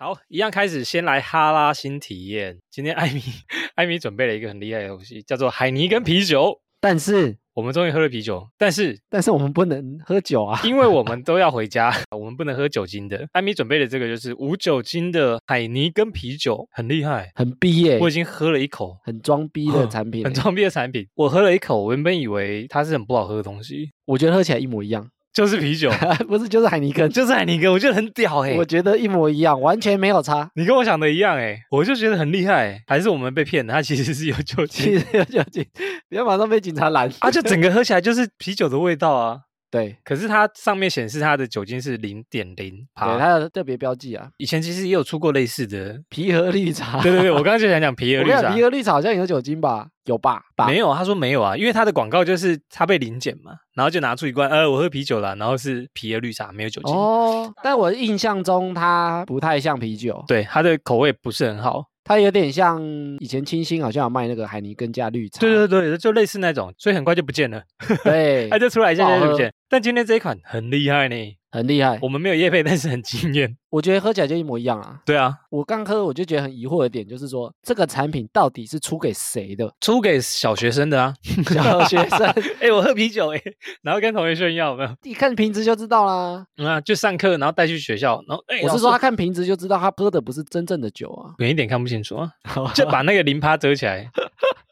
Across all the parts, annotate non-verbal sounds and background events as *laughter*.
好，一样开始，先来哈拉新体验。今天艾米艾米准备了一个很厉害的东西，叫做海尼跟啤酒。但是我们终于喝了啤酒，但是但是我们不能喝酒啊，因为我们都要回家，*laughs* 我们不能喝酒精的。艾米准备的这个就是无酒精的海尼跟啤酒，很厉害。很逼耶、我已经喝了一口，很装逼的 *laughs* 产品、很装逼的产品。我喝了一口，我原本以为它是很不好喝的东西，我觉得喝起来一模一样，就是啤酒，*laughs* 不是就是海尼根，就是海尼根，我觉得很屌哎、我觉得一模一样，完全没有差。你跟我想的一样哎、我就觉得很厉害、欸，还是我们被骗了？它其实是有酒精。*laughs* 其实有酒精，不要马上被警察拦。啊，就整个喝起来就是啤酒的味道啊。对可是它上面显示它的酒精是零点零对，帕。它的特别标记啊，以前其实也有出过类似的，*laughs* 皮和绿茶。对对对，我刚刚就想讲皮和绿茶皮，和绿茶好像有酒精吧？有吧？吧没有，他说没有啊，因为他的广告就是他被临检嘛，然后就拿出一罐，呃，我喝啤酒了，然后是皮和绿茶，没有酒精。哦，但我印象中它不太像啤酒，对，它的口味不是很好。它有点像以前清新好像有卖那个海尼根加绿茶。对对对，就类似那种，所以很快就不见了，对 *laughs* 它就出来一下就不见。但今天这一款很厉害呢，很厉害。我们没有叶配，但是很惊艳。我觉得喝起来就一模一样啊。对啊，我刚喝我就觉得很疑惑的点就是说，这个产品到底是出给谁的？出给小学生的啊，*laughs* 小学生 *laughs* 哎、我喝啤酒哎、然后跟同学炫耀有没有？一看瓶子就知道啦。嗯啊，就上课，然后带去学校，然后哎、我是说他看瓶子就知道他喝的不是真正的酒啊。远一点看不清楚啊，*laughs* 就把那个零趴折起来。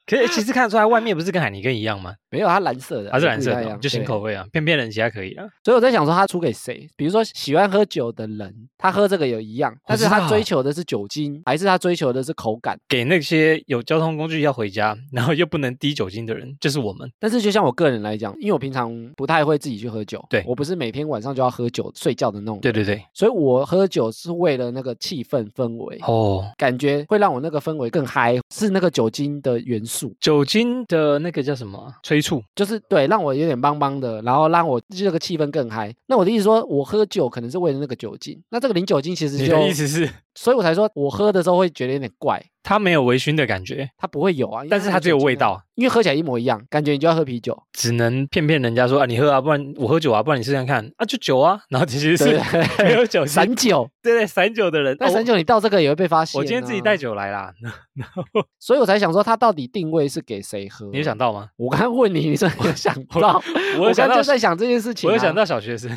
可是其实看得出来，外面不是跟海尼根一样吗？没有，它蓝色的，它是蓝色的就新口味啊，骗骗人其他可以啊。所以我在想说，他出给谁？比如说喜欢喝酒的人，他喝这个有一样，但是他追求的是酒精，还是他追求的是口感？给那些有交通工具要回家，然后又不能低酒精的人，就是我们。但是就像我个人来讲，因为我平常不太会自己去喝酒，对我不是每天晚上就要喝酒睡觉的那种，对，对对，所以我喝酒是为了那个气氛氛围。哦，感觉会让我那个氛围更嗨，是那个酒精的元素，酒精的那个叫什么啊？催促。就是对让我有点邦邦的，然后让我这个气氛更嗨。那我的意思说，我喝酒可能是为了那个酒精，那这个零酒精其实你就的意思是，所以我才说我喝的时候会觉得有点怪，它没有微醺的感觉，它不会有啊，但是它只有味，道，因为喝起来一模一样，感觉你就要喝啤酒，只能骗骗人家说啊，你喝啊，不然我喝酒啊，不然你试试看啊，就酒啊。然后其实是对 *laughs* 没有酒，散酒，对对，散酒的人。哦那散酒你倒这个也会被发现、啊我今天自己带，酒来啦，*laughs* 所以我才想说它到底定位是给谁喝？你有想到吗？我刚刚问你，你说想到？我有想到刚刚就，在想这件事情、啊我有想，到小学生，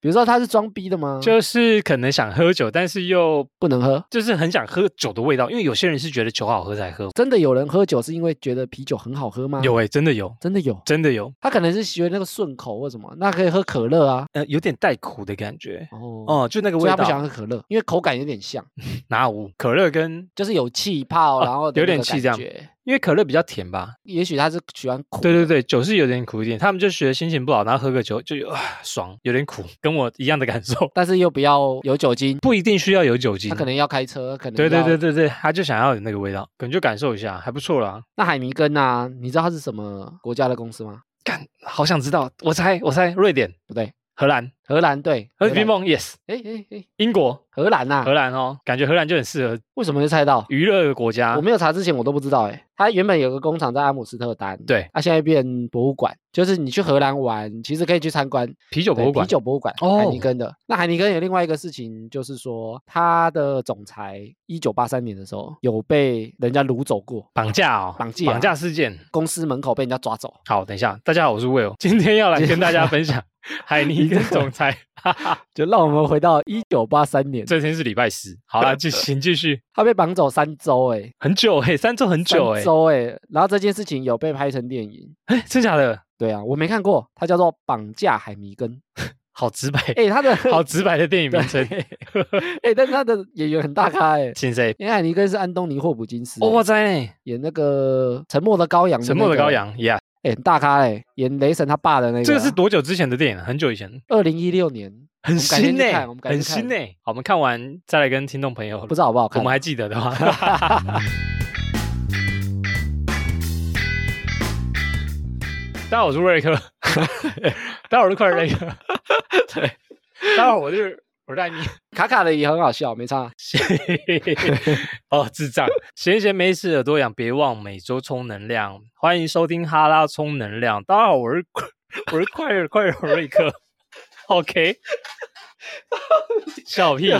比如说他是装逼的吗？就是可能想喝酒，但是又不能喝。就是很想喝酒的味道，因为有些人是觉得酒好喝才喝。真的有人喝酒是因为觉得啤酒很好喝吗？有，哎、真的有，真的有。真的有，他可能是学那个顺口或什么，那可以喝可乐啊。呃，有点带苦的感觉。哦，哦，就那个味道他不喜欢，喝可乐，因为口感有点像，*laughs* 哪有可乐跟，就是有气泡，哦然后的有点气这样觉因为可乐比较甜吧。也许他是喜欢苦。对对对，酒是有点苦一点，他们就觉得心情不好，然后喝个酒就有啊爽，有点苦，跟我一样的感受。但是又不要有酒精，不一定需要有酒精他，可能要开车，可能对对对对对，他就想要有那个味道，可能就感受一下，还不错啦。那海尼根啊，你知道它是什么国家的公司吗？干，好想知道，我猜我猜，瑞典、不对，荷兰、荷兰对，荷冰梦，yes，哎哎哎，英国、荷兰呐、荷兰哦，感觉荷兰就很适合为什么会猜到？娱乐的国家我。没有查之前我都不知道哎、它原本有个工厂在阿姆斯特丹，对，它、现在变博物馆，就是你去荷兰玩，其实可以去参观啤酒博物馆啤，酒博物馆，哦海尼根的。那海尼根有另外一个事情，就是说他的总裁一九八三年的时候有被人家掳走过，绑架哦，绑架绑架事件。公司门口被人家抓走。好，等一下，大家好，我是 Will，今天要来跟大家分享 *laughs* 海尼根总裁。哈哈，*laughs* 就让我们回到一九八三年，这天是礼拜四，好了，就 *laughs* 请继续。他被绑走三周、欸，很久哎、三周很久哎、三周哎、然后这件事情有被拍成电影。哎、真假的？对啊，我没看过，它叫做《绑架海迷根》。*laughs* 好直白，哎、他的好直白的电影名称。哎、但是他的演员很大咖哎、请谁？因为海尼根是安东尼·霍普金斯、哦，欸我在呢，演那个《沉默的羔羊》，沉默的羔，羊，Yeah，哎、很大咖哎、演雷神他爸的那个，这个是多久之前的电影？很久以前，二零一六年，很新呢、去看我们改天去看很新呢、好，我们看完再来跟听众朋友，不知道好不好看？我们还记得的话。大家好，我是瑞克。*laughs* 大家好，我是快乐瑞克。*laughs* 对，*laughs* 大家好，我是我是艾米。*laughs* 卡卡的也很好笑，没差。*laughs* 哦，智障！闲闲没事耳朵痒，别忘每周充能量。欢迎收听哈拉充能量。大家好，我是我是快乐快乐瑞克。OK，*laughs* 笑屁，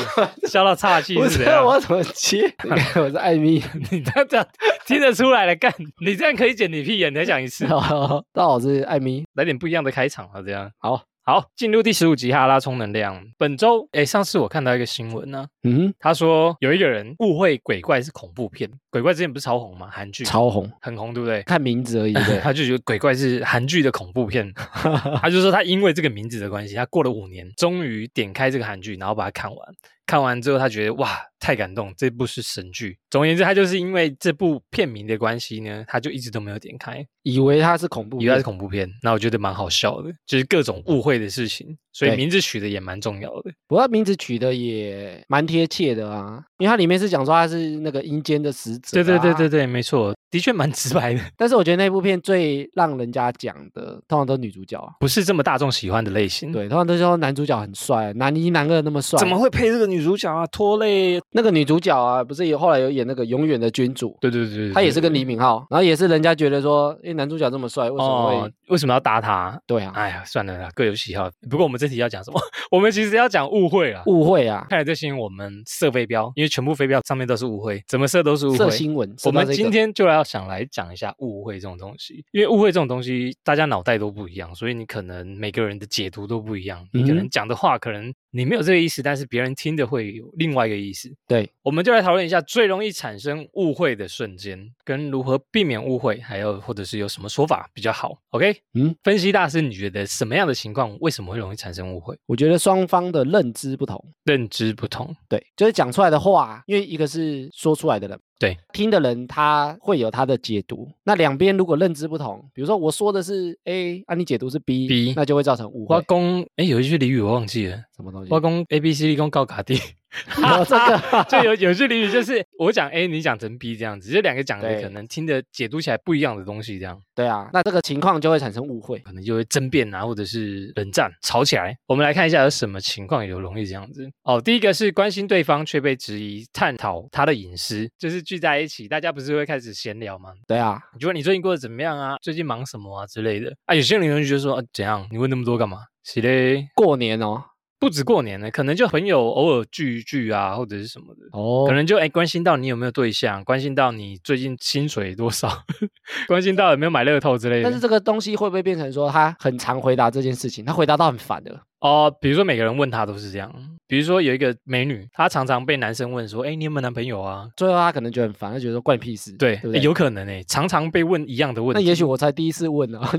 笑到岔气不是是怎样？我要怎么接？我是艾米，你这样这样听得出来了，干你这样可以剪你屁眼，你再讲一次，大家好，我是艾米。来点不一样的开场啊，这样好，好，进入第十五集哈拉充能量。本周，哎，上次我看到一个新闻呢、嗯他说有一个人误会鬼怪是恐怖片，鬼怪之前不是超红吗？韩剧，超红，很红，对不对？看名字而已，对？*laughs* 他就觉得鬼怪是韩剧的恐怖片，*laughs* 他就说他因为这个名字的关系，他过了五年，终于点开这个韩剧，然后把它看完。看完之后，他觉得哇，太感动，这部是神剧。总而言之，他就是因为这部片名的关系呢，他就一直都没有点开，以为它是恐怖片，以为它是恐怖片。那我觉得蛮好笑的，就是各种误会的事情，所以名字取的也蛮重要的。不过名字取的也蛮贴切的啊，因为它里面是讲说他是那个阴间的使者、对对对对。对，没错，的确蛮直白的，*laughs* 但是我觉得那部片最让人家讲的，通常都是女主角啊。不是这么大众喜欢的类型。，对，通常都说男主角很帅，男一男二那么帅。怎么会配这个女主角啊？拖累。那个女主角啊，不是有后来有演那个《永远的君主》，对对对对，她也是跟李敏镐，然后也是人家觉得说，诶，男主角这么帅，为什么会？哦，为什么要搭他？对啊，哎呀，算了啦，各有喜好。不过我们这题要讲什么？*laughs* 我们其实要讲误会啊。误会啊，看来这新闻我们设飞镖，因为全部飞镖上面都是误会，怎么设都是误会。色新闻。我们今天就要想来讲一下误会这种东西，因为误会这种东西，大家脑袋都不一样，所以你可能每个人的解读都不一样。你可能嗯讲的话，可能你没有这个意思，但是别人听的会有另外一个意思。对，我们就来讨论一下最容易产生误会的瞬间，跟如何避免误会，还有或者是有什么说法比较好。OK，嗯，分析大师，你觉得什么样的情况为什么会容易产生误会？我觉得双方的认知不同。认知不同，对，就是讲出来的话，因为一个是说出来的人，对，听的人他会有他的解读。那两边如果认知不同，比如说我说的是 A，啊你解读是 B，, B 那就会造成误会。挖工，哎，有一句俚语我忘记了，什么东西？挖工 A B C D 工告卡地。有这个 *laughs* 就有有句俚语就是我讲 A，你讲成 B 这样子，就两个讲的可能听的解读起来不一样的东西，这样对啊，那这个情况就会产生误会。可能就会争辩啊，或者是冷战吵起来。我们来看一下有什么情况有容易这样子哦。第一个是关心对方却被质疑，探讨他的隐私，就是聚在一起，大家不是会开始闲聊吗？对啊，你觉得你最近过得怎么样啊？最近忙什么啊之类的啊？有些人就觉得说啊，怎样？你问那么多干嘛？是嘞，过年哦，不止过年呢，可能就朋友偶尔聚一聚啊，或者是什么的。哦，可能就哎关心到你有没有对象，关心到你最近薪水多少，*laughs* 关心到有没有买乐透之类的。但是这个东西会不会变成说他很常回答这件事情，他回答到很烦的？哦，比如说每个人问他都是这样，比如说有一个美女，她常常被男生问说，哎，你有没有男朋友啊？最后她可能觉得很烦，她觉得说关你屁事，对，对不对？有可能哎，常常被问一样的问题。那也许我才第一次问呢、啊，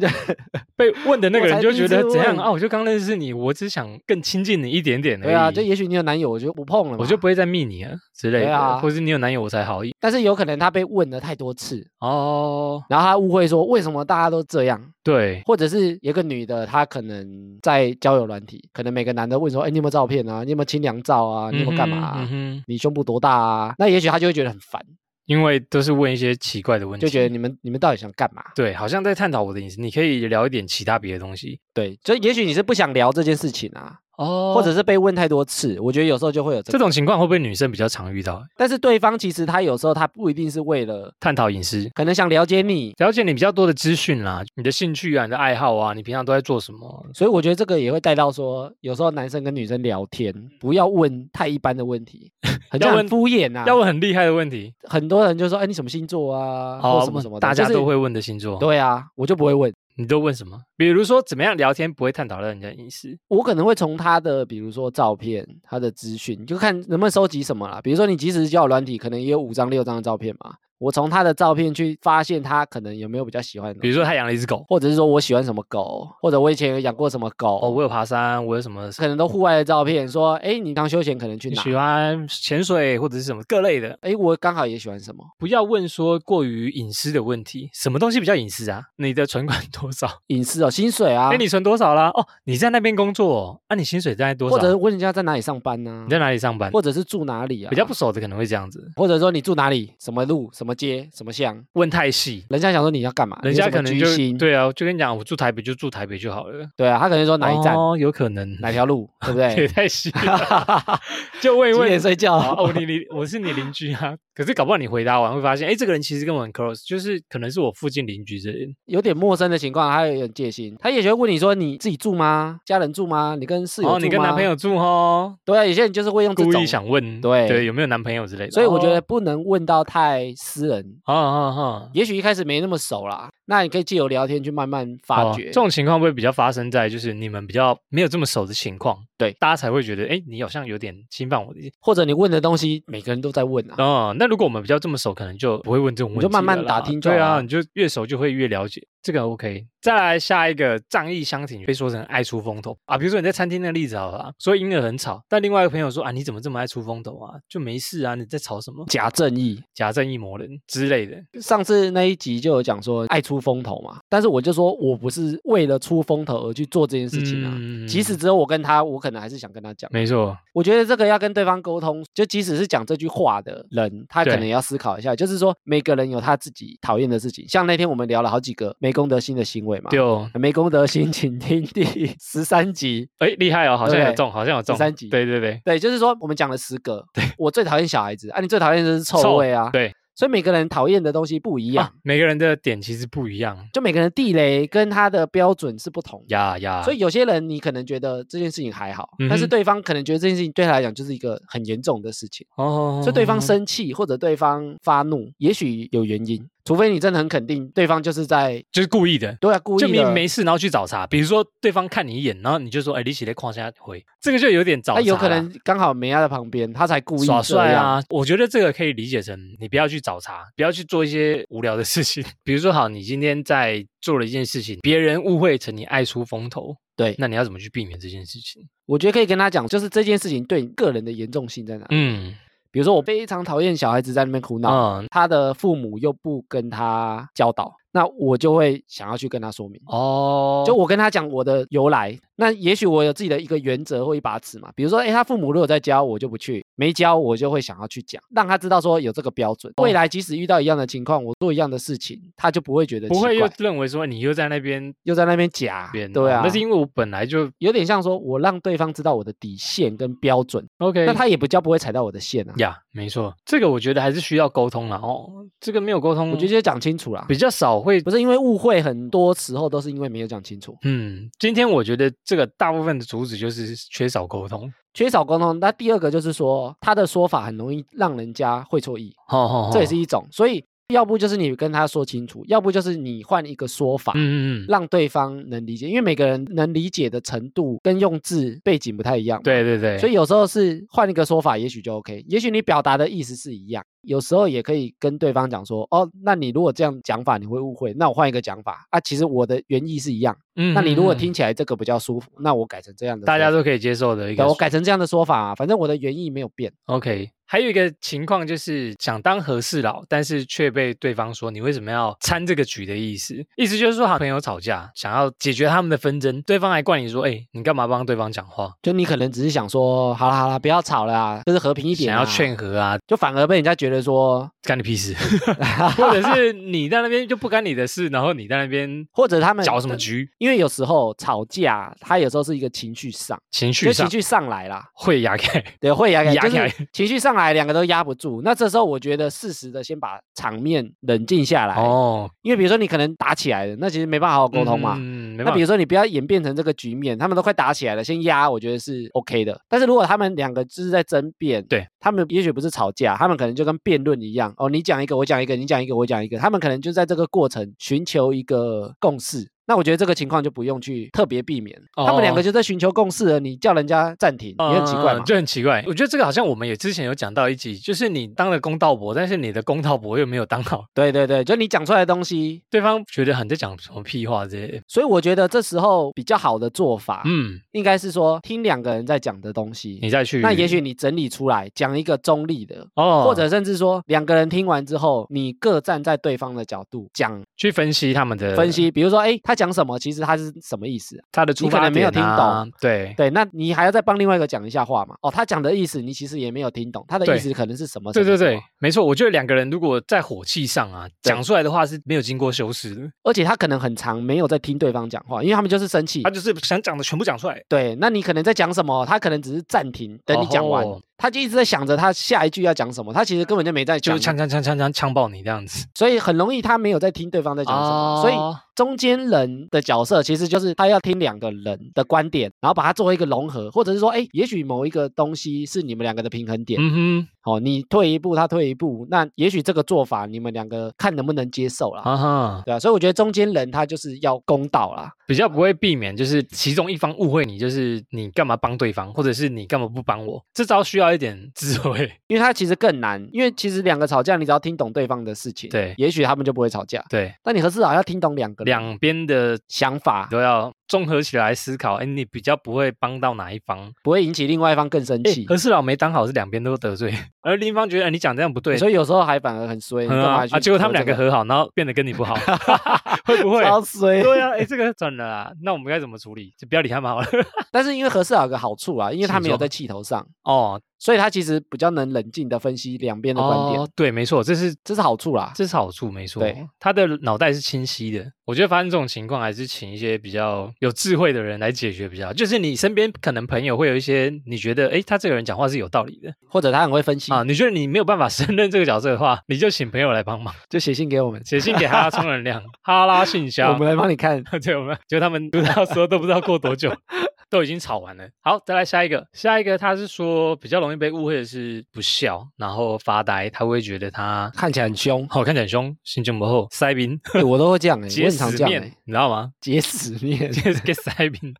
被问的那个人就觉第一次问得怎样啊？我就刚认识你，我只想更亲近你一点点而已。对啊，就也许你有男友，我就不碰了嘛，我就不会再密你了之类的，对啊或是你有男友我才好意但是有可能他被问了太多次，哦。然后他误会说为什么大家都这样，对，或者是有个女的，她可能在交友软体，可能每个男的问说，哎，你有没有照片啊？你有没有清凉照啊？你有没有干嘛、啊嗯嗯你胸部多大啊？那也许他就会觉得很烦，因为都是问一些奇怪的问题，就觉得你们你们到底想干嘛？对，好像在探讨我的隐私。你可以聊一点其他别的东西对，所以也许你是不想聊这件事情啊，哦或者是被问太多次，我觉得有时候就会有这个。这种情况会不会女生比较常遇到？但是对方其实他有时候他不一定是为了，探讨隐私，可能想了解你，了解你比较多的资讯啦，你的兴趣啊，你的爱好啊，你平常都在做什么？所以我觉得这个也会带到说，有时候男生跟女生聊天，不要问太一般的问题，*laughs* 很像很要问敷衍啊。要问很厉害的问题，很多人就说，哎，你什么星座啊，或什么什么的，就是大家都会问的星座，对啊，我就不会问，你都问什么？比如说怎么样聊天不会探讨到人家隐私？我可能会从他的，比如说照片、他的资讯，就看能不能收集什么啦。比如说你即使是交友软体，可能也有五张六张的照片嘛。我从他的照片去发现他可能有没有比较喜欢的，比如说他养了一只狗，或者是说我喜欢什么狗，或者我以前有养过什么狗，哦，我有爬山，我有什么可能都户外的照片，说，哎，你当休闲可能去哪？你喜欢潜水或者是什么各类的，哎，我刚好也喜欢什么不要问说过于隐私的问题。什么东西比较隐私啊？你的存款 *laughs* 多少？隐私哦，薪水啊哎，，你存多少啦？哦，你在那边工作哦，啊，你薪水在多少？或者问人家在哪里上班呢你？在哪里上班？或者是住哪里啊？比较不熟的可能会这样子或者说你住哪里，什么路、什么街、什么巷，问太细，人家想说你要干嘛，人家可能就，对啊，就跟你讲，我住台北就住台北就好了。对啊，他可能说哪一站、哦，有可能，哪条路，对不也对？*laughs* 太细了，*laughs* 就问一问。几点睡觉？哦，你你我是你邻居啊，可是搞不好你回答完会发现，哎，这个人其实跟我很 close，就是可能是我附近邻居这人。有点陌生的情况，他有点戒心，他也许会问你说你自己住吗？家人住吗？你跟室友住哦，你跟男朋友住哦，对啊，有些人就是会用故意，想问，对对，有没有男朋友之类的。所以我觉得哦，不能问到太私人。啊啊啊，也许一开始没那么熟啦，那你可以借由聊天去慢慢发哦掘。这种情况会比较发生在就是你们比较没有这么熟的情况？对大家才会觉得，哎，你好像有点侵犯我的。或者你问的东西，每个人都在问啊。哦，那如果我们比较这么熟，可能就不会问这种问题了。你就慢慢打听就对啊，你就越熟就会越了解，这个 OK。再来下一个仗义相挺被说成爱出风头啊，比如说你在餐厅那个例子好了啊，说婴儿很吵，但另外一个朋友说啊，你怎么这么爱出风头啊？就没事啊，你在吵什么？假正义，假正义魔人之类的。上次那一集就有讲说爱出风头嘛，但是我就说我不是为了出风头而去做这件事情啊。嗯即使只有我跟他，我可能还是想跟他讲。没错，我觉得这个要跟对方沟通，就即使是讲这句话的人，他可能也要思考一下，就是说每个人有他自己讨厌的事情。像那天我们聊了好几个没公德心的行为嘛，就没公德心，请听第 *laughs* 十三集。哎厉害哦，好像有中，好像有中。十三集。对对对，对，就是说我们讲了十个，我最讨厌小孩子。啊，你最讨厌的是臭味啊，对。所以每个人讨厌的东西不一样，啊，每个人的点其实不一样。就每个人地雷跟他的标准是不同。呀呀。所以有些人你可能觉得这件事情还好，嗯但是对方可能觉得这件事情对他来讲就是一个很严重的事情，哦，所以对方生气或者对方发怒，也许有原因，除非你真的很肯定对方就是在就是故意的。对啊故意就明明，没事，然后去找茬。比如说对方看你一眼，然后你就说：“哎，你起来框下回。*laughs* ”这个就有点找茬。他有可能刚好没他在旁边，他才故意耍。帅啊！我觉得这个可以理解成你不要去找茬，不要去做一些无聊的事情。*laughs* 比如说，好，你今天在做了一件事情，别人误会成你爱出风头，对，那你要怎么去避免这件事情？我觉得可以跟他讲，就是这件事情对你个人的严重性在哪。嗯比如说，我非常讨厌小孩子在那边哭闹，嗯。他的父母又不跟他教导，那我就会想要去跟他说明。哦，就我跟他讲我的由来，那也许我有自己的一个原则或一把尺嘛。比如说，哎，他父母如果在教，我就不去；没教，我就会想要去讲，让他知道说有这个标准。哦未来即使遇到一样的情况，我做一样的事情，他就不会觉得不会又，认为说你又在那边又在那边假，对啊，哦那是因为我本来就有点像说我让对方知道我的底线跟标准，OK，那他也不叫不会踩到我的线啊。呀，没错，这个我觉得还是需要沟通了哦。这个没有沟通，我觉得就讲清楚啦，比较少会不是因为误会，很多时候都是因为没有讲清楚，嗯，今天我觉得这个大部分的主旨就是缺少沟通。缺少沟通。那第二个就是说，他的说法很容易让人家会错意，哦哦这也是一种。所以要不就是你跟他说清楚，要不就是你换一个说法。嗯嗯嗯，让对方能理解，因为每个人能理解的程度跟用字背景不太一样，对对对，所以有时候是换一个说法，也许就 OK。也许你表达的意思是一样，有时候也可以跟对方讲说，哦，那你如果这样讲法，你会误会，那我换一个讲法啊，其实我的原意是一样。嗯那你如果听起来这个比较舒服，那我改成这样的，大家都可以接受的一个我改成这样的说法啊，反正我的原意没有变。OK。还有一个情况就是想当和事佬，但是却被对方说你为什么要参这个局的意思，意思就是说好朋友吵架，想要解决他们的纷争，对方还怪你说，哎，你干嘛帮对方讲话？就你可能只是想说，好了好了，不要吵了啊，就是和平一点、啊，想要，劝和啊，就反而被人家觉得说，干你屁事，*laughs* 或者是你在那边就不干你的事，然后你在那边或者他们搅什么局，因为有时候吵架，他有时候是一个情绪上，情绪上。情绪上来啦，会压开。对，会压开压开。情绪上来，两个都压不住。那这时候我觉得适时的先把场面冷静下来，哦，因为比如说你可能打起来了，那其实没办法好好沟通嘛。嗯，那比如说你不要演变成这个局面，他们都快打起来了，先压，我觉得是 OK 的。但是如果他们两个就是在争辩，对。他们也许不是吵架，他们可能就跟辩论一样，哦，你讲一个，我讲一个，你讲一个，我讲一个，他们可能就在这个过程寻求一个共识。那我觉得这个情况就不用去特别避免，他们两个哦就在寻求共识了，你叫人家暂停，也很奇怪。就很奇怪。我觉得这个好像我们也之前有讲到一集，就是你当了公道伯，但是你的公道伯又没有当好，对对对，就你讲出来的东西，对方觉得很在讲什么屁话之类的。所以我觉得这时候比较好的做法，嗯，应该是说听两个人在讲的东西，你再去，那也许你整理出来讲一个中立的，哦，或者甚至说两个人听完之后，你各站在对方的角度讲去分析他们的分析，比如说，哎，他讲什么，其实他是什么意思？他的出发你可能没有听懂对。对，那你还要再帮另外一个讲一下话嘛？哦，他讲的意思你其实也没有听懂，他的意思可能是什么？对对对没错，我觉得两个人如果在火气上啊，讲出来的话是没有经过修饰的，而且他可能很长没有在听对方讲话，因为他们就是生气他。就是想讲的全部讲出来。对，那你可能在讲什么，他可能只是暂停，等你讲完，哦他就一直在想着他下一句要讲什么，他其实根本就没在讲，就是呛呛呛呛呛呛爆你这样子。所以很容易他没有在听对方在讲什么，所以哦中间人的角色其实就是他要听两个人的观点，然后把它作为一个融合，或者是说，哎，也许某一个东西是你们两个的平衡点，嗯哼哦，你退一步，他退一步，那也许这个做法你们两个看能不能接受啦。哼，啊哈，对啊，所以我觉得中间人他就是要公道啦，比较不会避免，就是其中一方误会你，就是你干嘛帮对方，或者是你干嘛不帮我？这招需要一点 *laughs* 智慧。因为他其实更难，因为其实两个吵架，你只要听懂对方的事情，对也许他们就不会吵架。对，但你和事佬要听懂两个两边的想法，都要综合起来思考。哎，你比较不会帮到哪一方？不会引起另外一方更生哎气。和事佬没当好是两边都得罪，*laughs* 而另一方觉得哎你讲这样不对，所以有时候还反而很衰，*laughs* 啊啊，结果他们两个和好，然后变得跟你不好，*laughs* 会不会？超衰。对啊，哎，这个转了啊，那我们该怎么处理？就不要理他们好了。但是因为和事佬有个好处啊，因为他没有在气头上，哦所以他其实比较能冷静的分析两边的观点，哦，对，没错，这是这是好处啦。这是好处，没错。对，他的脑袋是清晰的。我觉得发生这种情况，还是请一些比较有智慧的人来解决比较好。就是你身边可能朋友会有一些你觉得，诶，他这个人讲话是有道理的或者他很会分析啊，你觉得你没有办法 *laughs* 胜任这个角色的话，你就请朋友来帮忙，就写信给我们，写信给他充能量，哈拉信箱我。们来帮你看。*laughs* 对，我们就他们不知道说都不知道过多久，*laughs* 都已经吵完了。好，再来下一个，下一个他是说比较容易被误会的是不笑，然后发呆，他会觉得他看起来很凶，好、看起来很凶，心情不好，塞宾。欸我都会这样哎、我结死面这样哎、*laughs* 你知道吗？结死面就是给塞宾，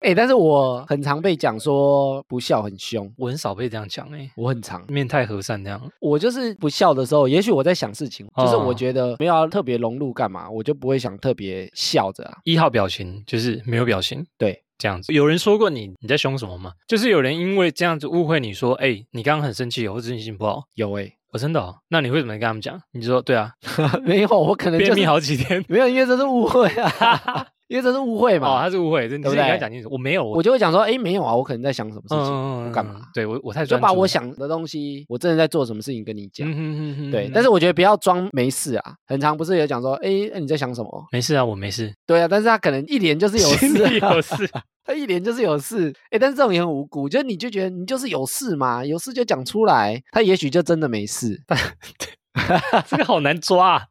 哎、但是我很常被讲说不笑很凶，我很少被这样讲哎、我很常，面太和善这样。我就是不笑的时候，也许我在想事情，就是哦我觉得没有要特别融入干嘛，我就不会想特别笑着啊。一号表情就是没有表情，对，这样子。有人说过你你在凶什么吗？就是有人因为这样子误会你说，哎、你刚刚很生气哦，或者心情不好。有哎、我、真的哦，那你会怎么跟他们讲？你就说对啊，*laughs* 没有，我可能就便秘好几天。*laughs* 没有，因为这是误会啊，*laughs* 因为这是误会嘛哦，嘛，他是误会，这你对不是应该对讲清楚。我没有，我就会讲说，哎，没有啊，我可能在想什么事情，嗯我干嘛？对我我太就专注把我想的东西，我真的在做什么事情跟你讲。嗯哼哼哼对，但是我觉得不要装没事啊。很长不是有讲说，哎，那你在想什么？没事啊，我没事，对啊，但是他可能一连就是有心事、啊，有事。*laughs* 他一连就是有事。哎，但是这种也很无辜，就是你就觉得你就是有事嘛，有事就讲出来，他也许就真的没事，*laughs* *laughs* 这个好难抓、啊，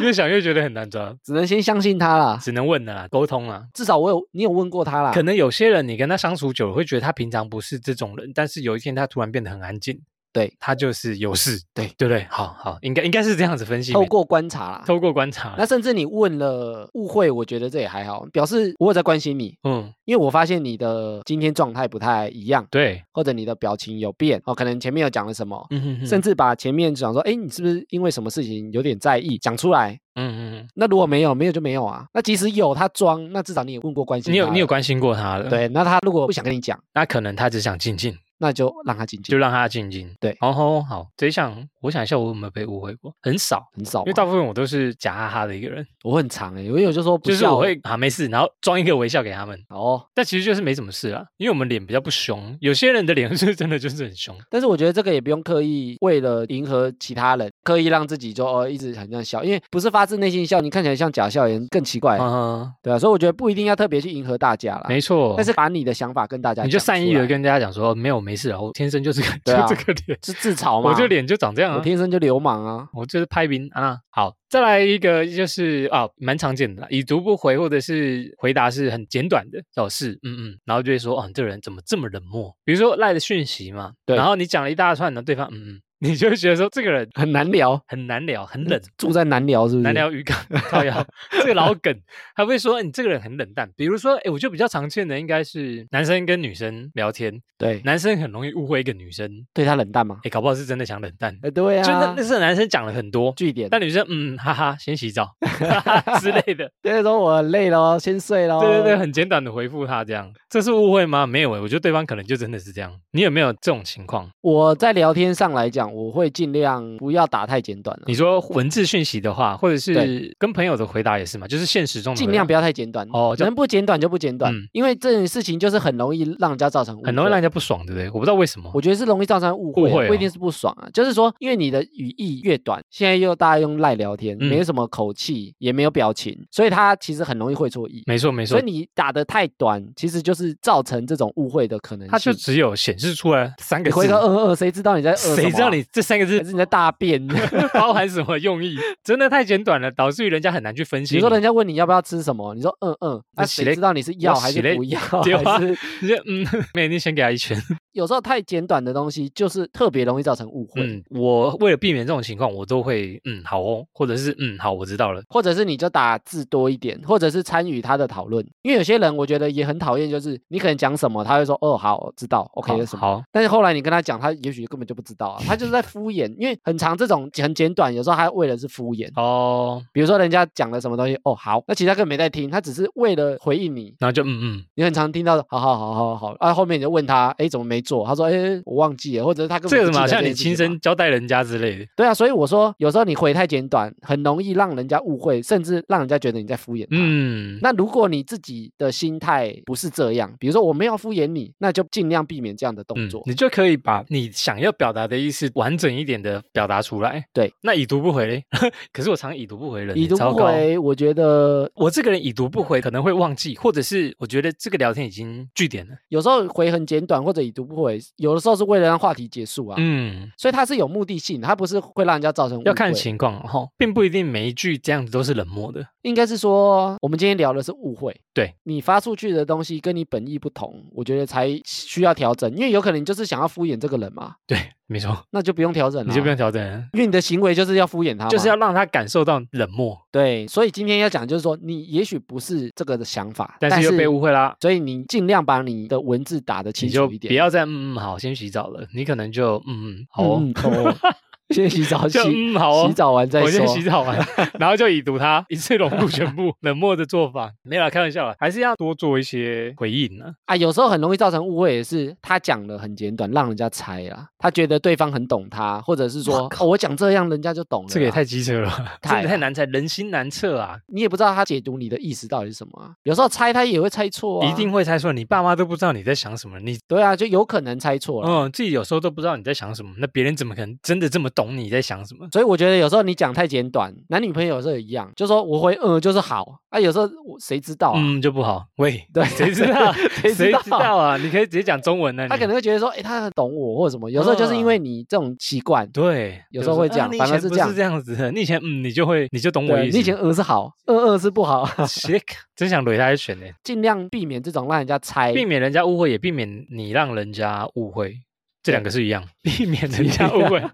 越想越觉得很难抓，只能先相信他啦。只能问的啦，沟通啦。至少我有你有问过他啦，可能有些人你跟他相处久了，会觉得他平常不是这种人，但是有一天他突然变得很安静，对他就是有事，*laughs* 对对不对？好好，应该应该是这样子分析，透过观察啦。透过观察，那甚至你问了误会，我觉得这也还好，表示我有在关心你，嗯，因为我发现你的今天状态不太一样，对，或者你的表情有变哦，可能前面有讲了什么，嗯哼哼，甚至把前面讲说，哎，你是不是因为什么事情有点在意，讲出来。嗯嗯嗯，那如果没有，没有就没有啊。那即使有他装，那至少你也问过关心你有你有了关心过他了，，对。那他如果不想跟你讲，那可能他只想静静，那就让他静静，就让他静静。对哦吼，好，这一项我想一下，我有没有被误会过？很少，很少。因为大部分我都是假哈哈的一个人，我很长哎，我有就说不就是我会啊没事，然后装一个微笑给他们。哦。但其实就是没什么事啊，因为我们脸比较不凶，有些人的脸 *laughs* 是真的就是很凶。但是我觉得这个也不用刻意为了迎合其他人，刻意让自己就哦一直很这样笑，因为不是发自内心笑，你看起来像假笑人更奇怪，嗯，对啊。所以我觉得不一定要特别去迎合大家啦，没错。但是把你的想法跟大家你就善意的跟大家讲说，没有没事啊，我天生就是个就 *laughs* 对啊。这个脸，是自嘲嘛，我这脸就长这样我啊。天生就流氓啊，我就是拍兵啊。好，再来一个就是啊，蛮常见的啦，已读不回或者是回答是很简短的，哦是嗯嗯，然后就会说哦，你这个人怎么这么冷漠？比如说赖的讯息嘛，对。然后你讲了一大串，然后对方嗯嗯，你就会觉得说这个人很难聊，很难聊，很冷。住在南寮是不是？难聊渔港靠腰，*laughs* 这个老梗，还会说、哎你这个人很冷淡。比如说，哎，我觉得比较常见的应该是男生跟女生聊天，对，男生很容易误会一个女生，对他冷淡吗，哎，搞不好是真的想冷淡，哎，对啊，就那那是男生讲了很多，据点，但女生嗯哈哈先洗澡哈 *laughs* 哈之类的，*laughs* 就是说我累了，先睡喽。对对对，很简短的回复他这样，这是误会吗？没有诶，我觉得对方可能就真的是这样。你有没有这种情况？我在聊天上来讲，短，我会尽量不要打太简短了你，说文字讯息的话，或者是跟朋友的回答也是嘛，就是现实中尽量不要太简短。哦就能不简短就不简短，嗯因为这件事情就是很容易让人家造成很容易让人家不爽，对不对？我不知道为什么。我觉得是容易造成误会啊，误会哦不一定是不爽啊。就是说，因为你的语义越短，现在又大家用赖聊天，嗯没有什么口气，也没有表情，所以他其实很容易会错意。没错没错所以，你打的太短，其实就是造成这种误会的可能性。它就只有显示出来三个字回个，二二，谁知道你在？谁知道你这三个字还是你的大便？*laughs* 包含什么用意？真的太简短了，导致于人家很难去分析你。说人家问你要不要吃什么，你说嗯嗯，那谁知道你是要还是不要？还是你就嗯，*laughs* 没，你先给他一拳。有时候太简短的东西，就是特别容易造成误会。嗯，我为了避免这种情况，我都会嗯好哦，或者是嗯好，我知道了。或者是你就打字多一点，或者是参与他的讨论。因为有些人我觉得也很讨厌，就是你可能讲什么，他会说哦好，我知道，OK 好是什么。好，但是后来你跟他讲，他也许根本就不知道啊，他就是在敷衍。因为很长这种很简短，有时候他为的是敷衍。哦，比如说人家讲了什么东西，哦好，那其实他根本没在听，他只是为了回应你。然后就嗯嗯，你很常听到好好好好好，啊后面你就问他，哎怎么没做？他说哎我忘记了，或者是他根本不记得这个什么，像你亲身交代人家之类的。对啊，所以我说有时候你回太简短，很容易让人家误会，甚至让人家觉得你在敷衍他。嗯，那如果你自己的心态不是这样，比如说我没有敷衍你，那就尽量避免这样的动嗯作。你就可以把你想要表达的意思完整一点的表达出来。对，那已读不回嘞？*laughs* 可是我常已读不回人，已读。不回，我觉得我这个人已读不回，可能会忘记，或者是我觉得这个聊天已经据点了。有时候回很简短或者已读不回，有的时候是为了让话题结束啊。嗯，所以它是有目的性的，它不是会让人家造成误要看情况哈，并不一定每一句这样子都是冷漠的。应该是说，我们今天聊的是误会。对你发出去的东西跟你本意不同，我觉得才需要调整，因为有可能你就是想要敷衍这个人嘛，对，没错，那就不用调整了，你就不用调整了，因为你的行为就是要敷衍他，就是要让他感受到冷漠，对。所以今天要讲就是说，你也许不是这个的想法，但是又被误会啦。所以你尽量把你的文字打得清楚一点，不要再嗯嗯好，先洗澡了。你可能就嗯嗯好哦，嗯哦 *laughs* *laughs* *laughs* 先洗澡，洗就嗯好哦，洗澡完再我先。洗澡完，*laughs* 然后就已读他，一次融入全部冷漠的做法。*laughs* 没有啦，开玩笑啦，还是要多做一些回应呢。啊，有时候很容易造成误会，也是他讲的很简短，让人家猜啦。他觉得对方很懂他，或者是说，哦，我讲这样，人家就懂了。这个也太机车了，真太的太难猜，人心难测啊！你也不知道他解读你的意思到底是什么啊。有时候猜他也会猜错啊，一定会猜错，你爸妈都不知道你在想什么，你对啊，就有可能猜错了。嗯自己有时候都不知道你在想什么，那别人怎么可能真的这么懂你在想什么？所以我觉得有时候你讲太简短，男女朋友有时候也一样，就说我回嗯就是好啊，有时候我谁知道啊？嗯，就不好。喂，对谁知道？*laughs* 谁知道啊？你可以直接讲中文呢。他可能会觉得说，哎，他很懂我或者什么。有时候就是因为你这种习惯，对，有时候会这样啊你以反而是这样是这样子的。你以前嗯，你就会你就懂我意思。你以前嗯是好，嗯嗯是不好 *laughs* 真想怼他一拳呢。尽量避免这种让人家猜。避免人家误会，也避免你让人家误会，这两个是一样。避免人家误会，哦，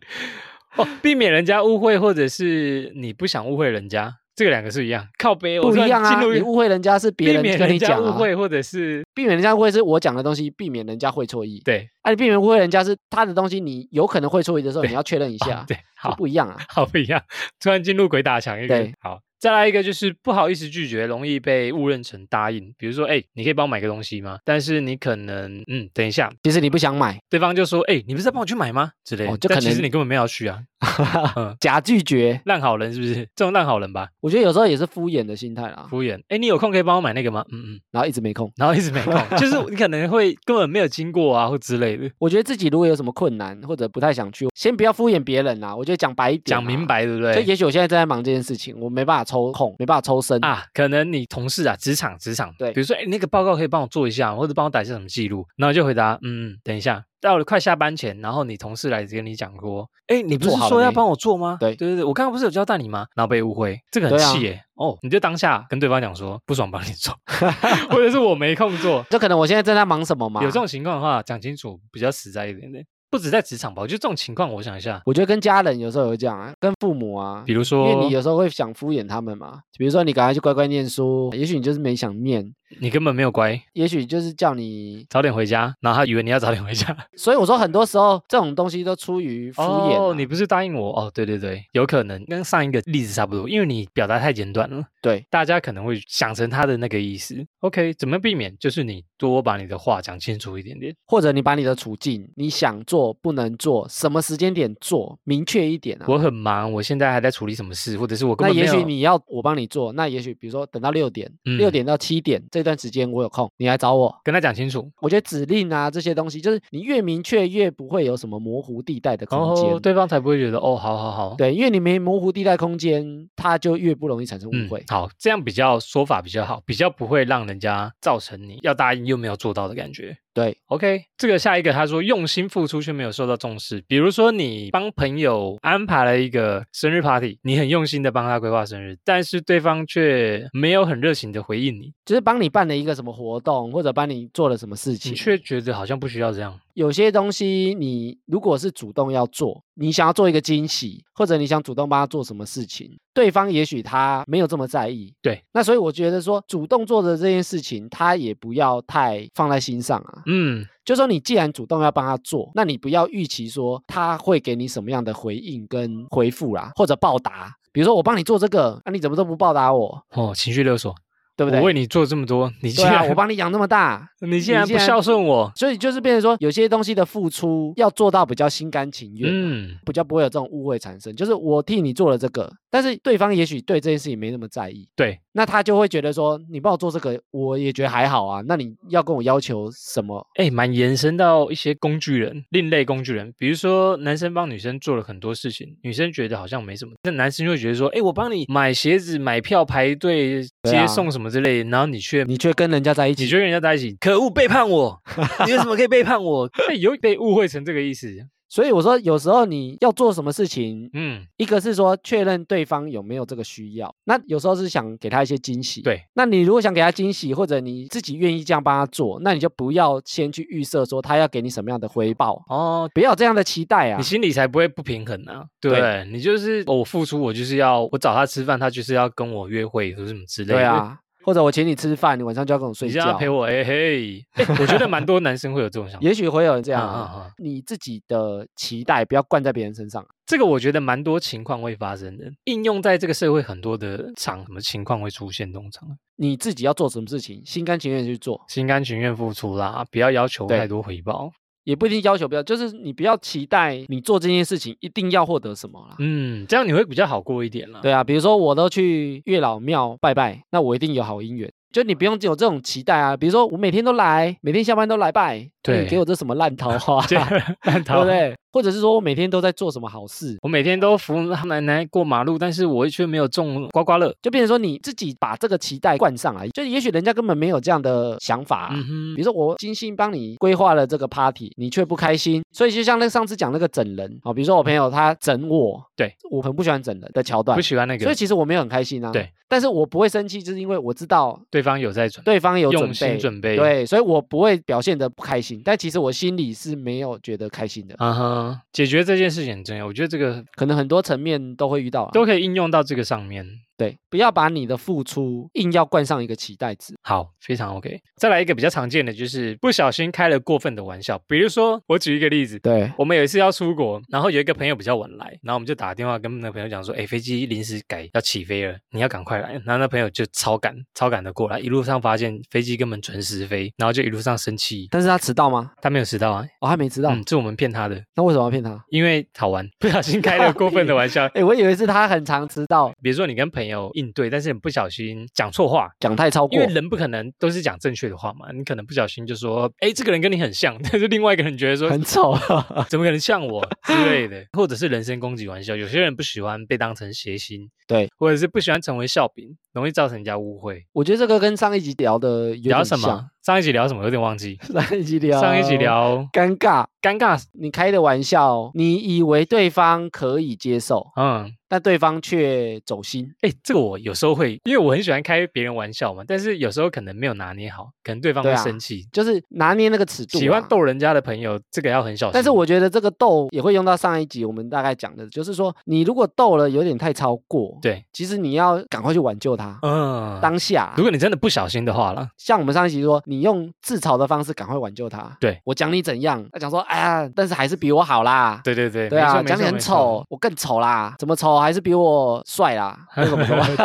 避免人家误会，或者是你不想误会人家，这个两个是一样。靠背，不一样啊！你误会人家是别人跟你讲啊，误会，或者是避免人家误会是我讲的东西，避免人家会错意。对啊，你避免误会人家是他的东西，你有可能会错意的时候，你要确认一哦下，*laughs* 对，好不一样啊。好不一样。突然进入鬼打墙一个对，好。再来一个就是不好意思拒绝，容易被误认成答应。比如说，哎，你可以帮我买个东西吗？但是你可能，嗯，等一下，其实你不想买，对方就说，哎，你不是在帮我去买吗？之类的。但哦就可能其实你根本没有要去啊，嗯，*laughs* 假拒绝，烂好人是不是？*laughs* 这种烂好人吧，我觉得有时候也是敷衍的心态啦，敷衍。哎，你有空可以帮我买那个吗？嗯嗯，然后一直没空。然后一直没空，*laughs* 就是你可能会根本没有经过啊，或之类的，我觉得自己如果有什么困难或者不太想去，先不要敷衍别人啦。我觉得讲白一点，讲明。白，对不对就对？也许我现在正在忙这件事情，我没办法抽空，没办法抽身。啊，可能你同事啊，职场职场，对比如说，哎，那个报告可以帮我做一下，或者帮我打一下什么记录，然后就回答，嗯，嗯等一下，到了快下班前，然后你同事来跟你讲说，哎，你不是说要帮我做吗？对对对对，我刚刚不是有交代你吗？然后被误会，这个很气耶。哦，你就当下跟对方讲说，不爽帮你做，*laughs* 或者是我没空做，就可能我现在正在忙什么嘛？有这种情况的话，讲清楚比较实在一点点。不止在职场吧，我觉得这种情况，我想一下，我觉得跟家人有时候也会这样啊，跟父母啊，比如说，因为你有时候会想敷衍他们嘛。比如说你赶快去乖乖念书，也许你就是没想念，你根本没有乖，也许就是叫你。早点回家，然后他以为你要早点回家。*laughs* 所以我说很多时候这种东西都出于敷衍啊、哦，你不是答应我哦？对对对，有可能跟上一个例子差不多，因为你表达太简短了，对大家可能会想成他的那个意思。OK，怎么避免？就是你多把你的话讲清楚一点点。或者你把你的处境，你想做做、不能做，什么时间点做，明确一点啊。我很忙，我现在还在处理什么事，或者是我根那也许你要我帮你做，那也许比如说等到六点，六、嗯点到七点这段时间我有空，你来找我。跟他讲清楚，我觉得指令啊这些东西，就是你越明确，越不会有什么模糊地带的空间。后对方才不会觉得哦，好好好，对，因为你没模糊地带空间，他就越不容易产生误嗯会。，好，这样比较说法比较好，比较不会让人家造成你要答应又没有做到的感觉。对，OK，这个下一个他说用心付出却没有受到重视，比如说你帮朋友安排了一个生日 party，你很用心的帮他规划生日，但是对方却没有很热情的回应你，就是帮你办了一个什么活动，或者帮你做了什么事情。你，却觉得好像不需要这样。有些东西你如果是主动要做，你想要做一个惊喜，或者你想主动帮他做什么事情，对方也许他没有这么在意。对，那所以我觉得说主动做的这件事情，他也不要太放在心上啊。嗯，就说你既然主动要帮他做，那你不要预期说他会给你什么样的回应跟回复啦，或者报答。比如说我帮你做这个，那、你怎么都不报答我，哦，情绪勒索，对不对？我为你做这么多，你竟然、我帮你养那么大，*laughs* 你竟然不孝顺我，所以就是变成说，有些东西的付出要做到比较心甘情愿，嗯，比较不会有这种误会产生。就是我替你做了这个，但是对方也许对这件事情没那么在意，对，那他就会觉得说，你帮我做这个，我也觉得还好啊。那你要跟我要求什么？哎，蛮延伸到一些工具人，另类工具人，比如说男生帮女生做了很多事情，女生觉得好像没什么，那男生就会觉得说，哎，我帮你买鞋子、买票、排队、接送什么之类的，然后你却你却跟人家在一起，你就跟人家在一起，可恶，背叛我！*laughs* 你为什么可以背叛我？*laughs* 哎有被误会成这个意思。所以我说，有时候你要做什么事情，嗯，一个是说确认对方有没有这个需要，那有时候是想给他一些惊喜。对，那你如果想给他惊喜，或者你自己愿意这样帮他做，那你就不要先去预设说他要给你什么样的回报，哦，不要有这样的期待啊你。心里才不会不平衡啊。对你就是、哦我付出，我就是要我找他吃饭，他就是要跟我约会或者什么之类的。对啊，或者我请你吃饭，你晚上就要跟我睡觉你这样陪。我，哎嘿，*laughs* 哎我觉得蛮多男生会有这种想法。也许会有人这这样啊，你自己的期待不要灌在别人身上。这个我觉得蛮多情况会发生的，应用在这个社会很多的场，什么情况会出现？通常你自己要做什么事情，心甘情愿地去做，心甘情愿付出啦，不要要求对太多回报。也不一定要求不要，就是你不要期待你做这件事情一定要获得什么啦。嗯，这样你会比较好过一点啦。对啊，比如说我都去月老庙拜拜，那我一定有好姻缘。就你不用有这种期待啊，比如说我每天都来，每天下班都来拜，对给我这什么烂桃花 *laughs* *laughs* 烂对桃不对？或者是说我每天都在做什么好事，我每天都扶他奶奶过马路，但是我却没有中刮刮乐。就变成说你自己把这个期待灌上来，就也许人家根本没有这样的想法啊、嗯哼比，如说我精心帮你规划了这个 party，你却不开心，所以就像那上次讲那个整人哦，比如说我朋友他整我，对我很不喜欢整人的桥段不，喜欢那个所以其实我没有很开心啊。对，但是我不会生气，就是因为我知道对方有在准，对方有准用心备，准备。，对，所以我不会表现的不开心，但其实我心里是没有觉得开心的，嗯哼，解决这件事情很重要。我觉得这个可能很多层面都会遇到、啊。都可以应用到这个上面。对，不要把你的付出硬要冠上一个期待值。好，非常 OK。再来一个比较常见的，就是不小心开了过分的玩笑。比如说，我举一个例子，对，我们有一次要出国，然后有一个朋友比较晚来，然后我们就打电话跟那个朋友讲说，哎，飞机临时改要起飞了，你要赶快来。然后那朋友就超赶超赶的过来，一路上发现飞机根本准时飞，然后就一路上生气，但是他迟到吗？他没有迟到啊，哦，他没迟到，嗯，是我们骗他的，那为什么要骗他？因为好玩，不小心开了过分的玩笑。*laughs* 哎，我以为是他很常迟到，比如说你跟朋友应对，但是你不小心讲错话，讲太超过。因为。人不可能都是讲正确的话嘛，你可能不小心就说，哎，这个人跟你很像，*laughs* 但是另外一个人觉得说，很丑，*laughs* 怎么可能像我？之类的，*laughs* 或者是人身攻击玩笑。有些人不喜欢被当成谐星，对，或者是不喜欢成为笑柄，容易造成人家误会。我觉得这个跟上一集聊的有聊什么？？上一集聊什么？有点忘记。*laughs* 上一集聊，上一集聊尴尬，尴尬，你开的玩笑，你以为对方可以接受，嗯，但对方却走心。哎，这个我有时候会，因为我很喜欢开别人玩笑嘛，但是有时候可能没有拿捏好，可能对方会生气。就是拿捏那个尺度、啊喜欢，逗人家的朋友，这个要很小心。但是我觉得这个逗也会用到上一集我们大概讲的，就是说你如果逗了有点太超过，，对，其实你要赶快去挽救他。嗯，当下如，果你真的不小心的话了，像我们上一集说，你用自嘲的方式赶快挽救他。对我讲你怎样，他讲说，哎呀，但是还是比我好啦。对对对，对啊，讲你很，丑，我更丑啦，怎么丑还是比我帅啦？*laughs*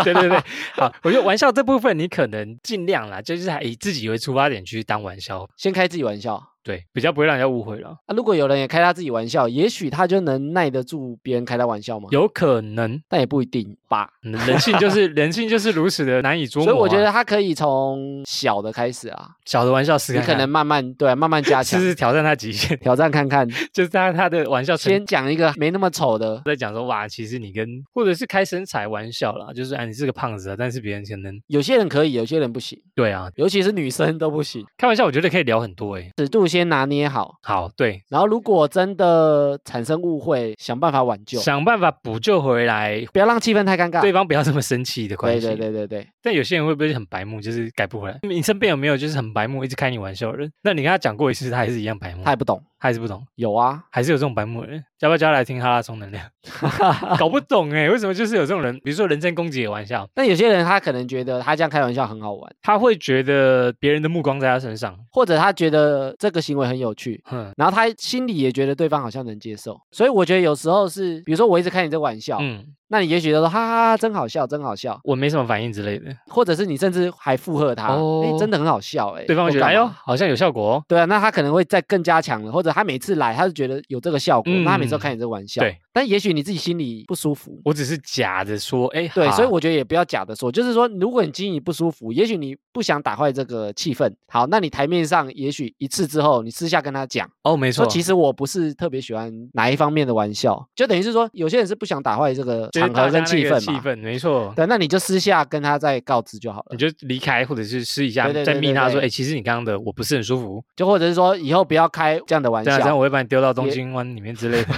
对对对，好，我觉得玩笑这部分你可能尽量啦，就是以自己为出发点去当玩笑。先开自己玩笑，对，比较不会让人家误会了。啊，如果有人也开他自己玩笑，也许他就能耐得住别人开他玩笑吗？有可能，但也不一定吧。嗯人性就是人性就是如此的难以捉摸、啊。所以我觉得他可以从小的开始啊，小的玩笑试你看看可能慢慢对、啊，慢慢加 *laughs* 强试，试挑战他极限，挑战看看。就是他他的玩笑先先讲一个没那么丑的，在讲说哇，其实你跟或者是开身材玩笑啦，就是哎你是个胖子啊，但是别人可能有些人可以，有些人不行，对啊，尤其是女生都不行。开玩笑我觉得可以聊很多诶、尺度先拿捏好，好，对，然后如果真的产生误会，想办法挽救，想办法补救回来，不要让气氛太尴尬。对方不要这么生气的关系。对对对对对，但有些人会不会很白目，就是改不回来？你身边有没有就是很白目，一直开你玩笑的人？那你跟他讲过一次，他还是一样白目，他也不懂。他还是不懂，有啊，还是有这种白目人？要不要叫他来听哈拉充能量？*laughs* 搞不懂哎、为什么就是有这种人？比如说人身攻击的玩笑，但有些人他可能觉得他这样开玩笑很好玩，他会觉得别人的目光在他身上，或者他觉得这个行为很有趣，哼，然后他心里也觉得对方好像能接受。所以我觉得有时候是，比如说我一直开你这个玩笑，嗯，那你也许就说哈哈哈，真好笑，真好笑，我没什么反应之类的，或者是你甚至还附和他，哎、哦真的很好笑、哎，对方会觉得哎呦，好像有效果哦。对啊，那他可能会再更加强了，或者他每次来他就觉得有这个效果，那他每次都嗯开你这个玩笑，对，但也许你自己心里不舒服。我只是假的说，哎，对，好所以我觉得也不要假的说，就是说，如果你心里不舒服，也许你不想打坏这个气氛，好，那你台面上也许一次之后，你私下跟他讲，哦，没错，说其实我不是特别喜欢哪一方面的玩笑，就等于是说，有些人是不想打坏这个就是场合跟大家那气氛嘛，气氛没错。对，那你就私下跟他再告知就好了你，就离开，或者是私底下再密他说，对哎，其实你刚刚的我不是很舒服，就或者是说以后不要开这样的玩这样这样，我会把你丢到东京湾里面之类的。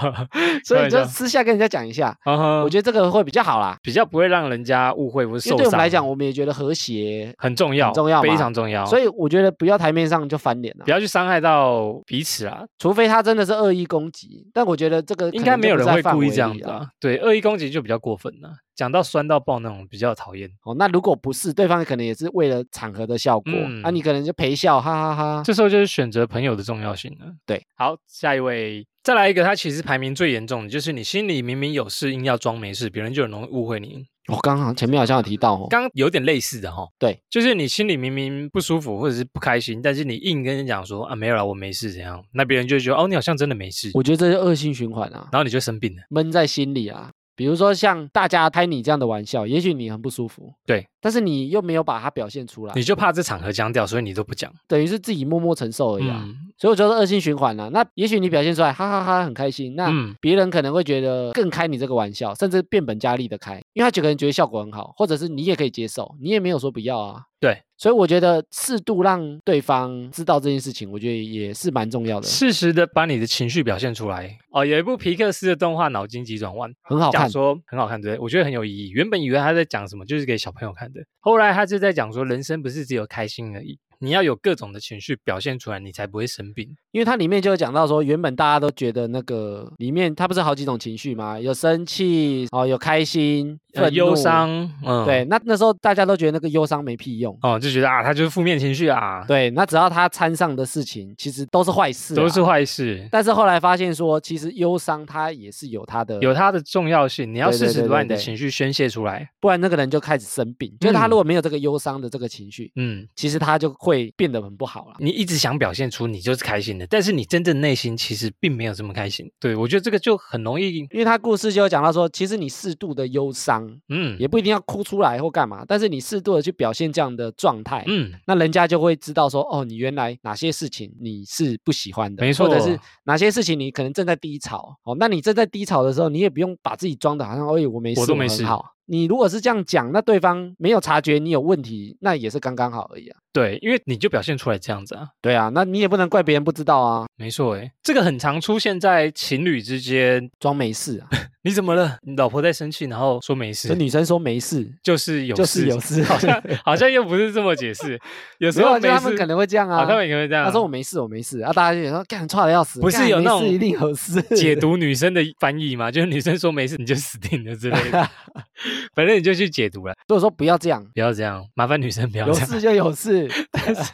*laughs* 所以你就私下跟人家讲一下，我觉得这个会比较好啦，比较不会让人家误会或是因为受伤。对我们来讲，我们也觉得和谐，很重要，很重要非常重要。所以我觉得不要台面上就翻脸了不。要去伤害到彼此啊，除非他真的是恶意攻击，但我觉得这个应该没有人会故意这样子子啊。对，恶意攻击就比较过分了、讲到酸到爆那种比较讨厌。哦，那如果不是，对方可能也是为了场合的效果，嗯啊，你可能就陪笑，哈哈哈。这时候就是选择朋友的重要性了。对，好，下一位，再来一个，他其实排名最严重的，就是你心里明明有事，硬要装没事，别人就很容易误会你。我刚刚前面好像有提到哦，刚刚有点类似的哈、对，就是你心里明明不舒服或者是不开心，但是你硬跟人讲说啊没有啦，我没事怎样，那别人就会觉得哦你好像真的没事，我觉得这是恶性循环啊，然后你就生病了。闷在心里啊。比如说像大家开你这样的玩笑，也许你很不舒服，对，但是你又没有把它表现出来，你就怕这场合僵掉，所以你都不讲。等于是自己默默承受而已啊。嗯，所以我觉得恶性循环啊。那也许你表现出来，哈哈哈很开心，那嗯别人可能会觉得更开你这个玩笑，甚至变本加厉的开，因为他觉得觉得效果很好，或者是你也可以接受，你也没有说不要啊。对，所以我觉得适度让对方知道这件事情，我觉得也是蛮重要的，适时的把你的情绪表现出来。哦，有一部皮克斯的动画《脑筋急转弯》，很好看。讲说很好看，对？我觉得很有意义。原本以为他在讲什么，就是给小朋友看的，后来他就在讲说，人生不是只有开心而已，你要有各种的情绪表现出来，你才不会生病。因为它里面就有讲到说，原本大家都觉得那个里面它不是好几种情绪吗？有生气哦，有开心、呃，忧伤，嗯，对，，那那时候大家都觉得那个忧伤没屁用。哦，就觉得啊，他就是负面情绪啊，对，那只要他掺上的事情，其实都是坏事、都是。坏事。但是后来发现说，其实忧伤它也是有它的，有它的重要性，你要适时的把你的情绪宣泄出来。不然那个人就开始生病。就是他嗯如果没有这个忧伤的这个情绪，嗯，其实他就会变得很不好了。你一直想表现出你就是开心的，但是你真正内心其实并没有这么开心。对我觉得这个就很容易，因为他故事就有讲到说，其实你适度的忧伤，嗯也不一定要哭出来或干嘛，但是你适度的去表现这样的状态，嗯，那人家就会知道说，哦，你原来哪些事情你是不喜欢的，没错或者是哪些事情你可能正在低潮。哦，那你正在低潮的时候，你也不用把自己装的好像，哎，我没事，我都没事好。你如果是这样讲，那对方没有察觉你有问题，那也是刚刚好而已啊。对，因为你就表现出来这样子啊，对啊，那你也不能怪别人不知道啊，没错诶，这个很常出现在情侣之间。装没事啊。*laughs* 你怎么了？你老婆在生气，然后说没事，女生说没事，就是有就是事有事好像 *laughs* 好像又不是这么解释。有时候他们可能会这样啊，啊。他们也会这样。他说我没事，我没事啊，大家就说干错的要死，不是有那种一定有事解读女生的翻译嘛，就是女生说没事你就死定了之类的，*laughs* 反正你就去解读了，所以说不要这样，不要这样，麻烦女生不要这样。有事就有事。但是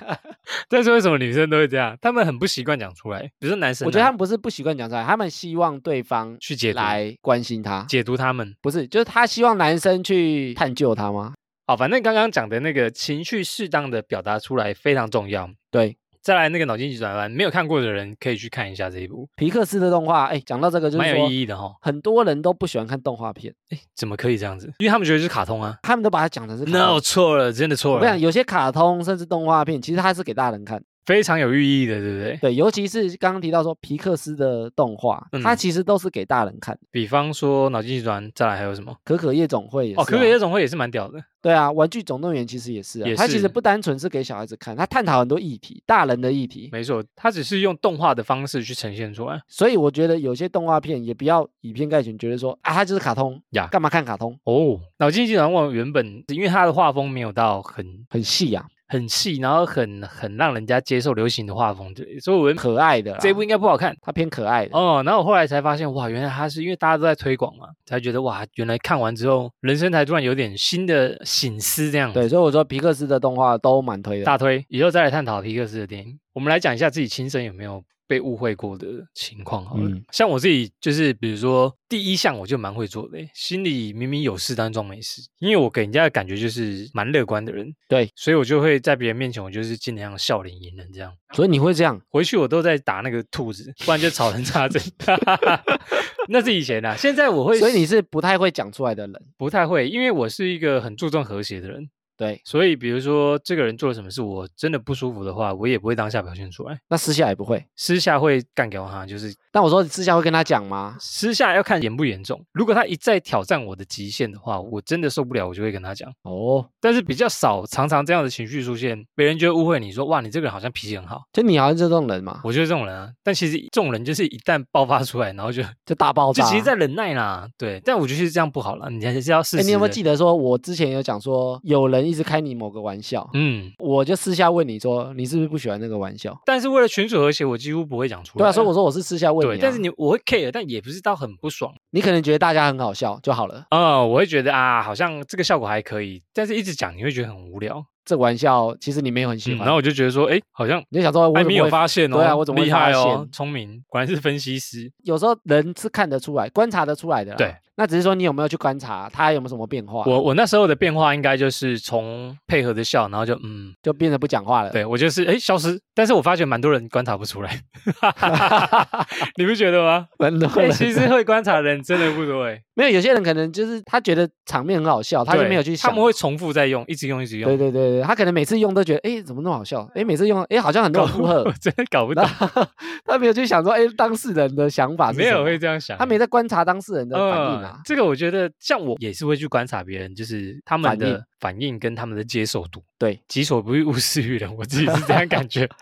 但是为什么女生都会这样？她们很不习惯讲出来，比如说男生啊、我觉得他们不是不习惯讲出来，他们希望对方去解读来关心他，解读他们。不是，就是他希望男生去探究他吗？好，反正刚刚讲的那个情绪适当的表达出来非常重要。对，再来那个脑筋急转弯，没有看过的人可以去看一下这一部，皮克斯的动画，哎，讲到这个就是蛮有，意义的哈。很多人都不喜欢看动画片，哎，怎么可以这样子？因为他们觉得是卡通啊。他们都把它讲成是。No，错了，真的错了我想，，有些卡通甚至动画片，其实它是给大人看。非常有寓意的，对不对？对，尤其是刚刚提到说皮克斯的动画，它嗯其实都是给大人看的。比方说脑筋急转弯，再来还有什么？可可夜总会也是、啊、哦，可可夜总会也是蛮屌的。对啊，玩具总动员其实也是啊，也它其实不单纯是给小孩子看，它探讨很多议题，大人的议题。没错，它只是用动画的方式去呈现出来。所以我觉得有些动画片也不要以偏概全，觉得说啊，它就是卡通呀干嘛看卡通？哦，脑筋急转弯原本因为它的画风没有到很很细啊，很细，然后很很让人家接受流行的画风对，所以我可爱的啦。这一部应该不好看。它偏可爱的。哦，然后我后来才发现，哇，原来它是因为大家都在推广嘛，才觉得哇，原来看完之后，人生才突然有点新的醒思，这样对，所以我说皮克斯的动画都蛮推的。大推。以后再来探讨皮克斯的电影，我们来讲一下自己亲身有没有被误会过的情况好了。嗯像我自己就是，比如说第一项我就蛮会做的欸，心里明明有事但装没事，因为我给人家的感觉就是蛮乐观的人，对，所以我就会在别人面前，我就是尽量笑脸迎人这样。所以你会这样？回去我都在打那个兔子，不然就吵人插针。*laughs* *laughs* 那是以前啊，现在我会，所以你是不太会讲出来的人。不太会，因为我是一个很注重和谐的人，对，所以比如说这个人做了什么事，我真的不舒服的话，我也不会当下表现出来，那私下也不会。私下会干掉他，就是但我说私下会跟他讲吗？私下要看严不严重。如果他一再挑战我的极限的话，我真的受不了，我就会跟他讲。哦，但是比较少，常常这样的情绪出现，别人就会误会你说哇，你这个人好像脾气很好。就你好像是这种人嘛，我就是这种人啊，但其实这种人就是一旦爆发出来，然后就 *laughs* 就大爆炸。就其实在忍耐啦，对。但我觉得是这样不好啦，你还是要适哎，时。你有没有记？得说，我之前有讲说，有人一直开你某个玩笑，嗯，我就私下问你说，你是不是不喜欢那个玩笑？但是为了群主和谐，我几乎不会讲出来。对啊，所以我说我是私下问你。但是你我会 care，但也不是到很不爽你可能觉得大家很好笑就好了，嗯、我会觉得啊，好像这个效果还可以，但是一直讲你会觉得很无聊。这个玩笑其实你没有很喜嗯，欢，然后我就觉得说，哎，好像你就想说，我艾米有发现哦，对啊我怎么厉害哦，聪明，果然是分析师。有时候人是看得出来、观察得出来的。对，那只是说你有没有去观察他有没有什么变化，我我那时候的变化应该就是从配合的笑，然后就嗯，就变得不讲话了。对我就是哎消失，但是我发觉蛮多人观察不出来，*laughs* 你不觉得吗？*laughs* 蛮多哎、人其实会观察的人真的不多哎，没有，有些人可能就是他觉得场面很好笑，他就没有去想。他们会重复在用，一直用，一直用。对对对对，他可能每次用都觉得，哎，怎么那么好笑？哎，每次用，哎，好像很多人附和我，*laughs* 真的搞不懂然，后他没有去想说，哎，当事人的想法是什么没有会这样想，他没在观察当事人的反应啊嗯。这个我觉得，像我也是会去观察别人，就是他们的反应跟他们的接受度。对，己所不欲，勿施于人，我自己是这样感觉。*laughs*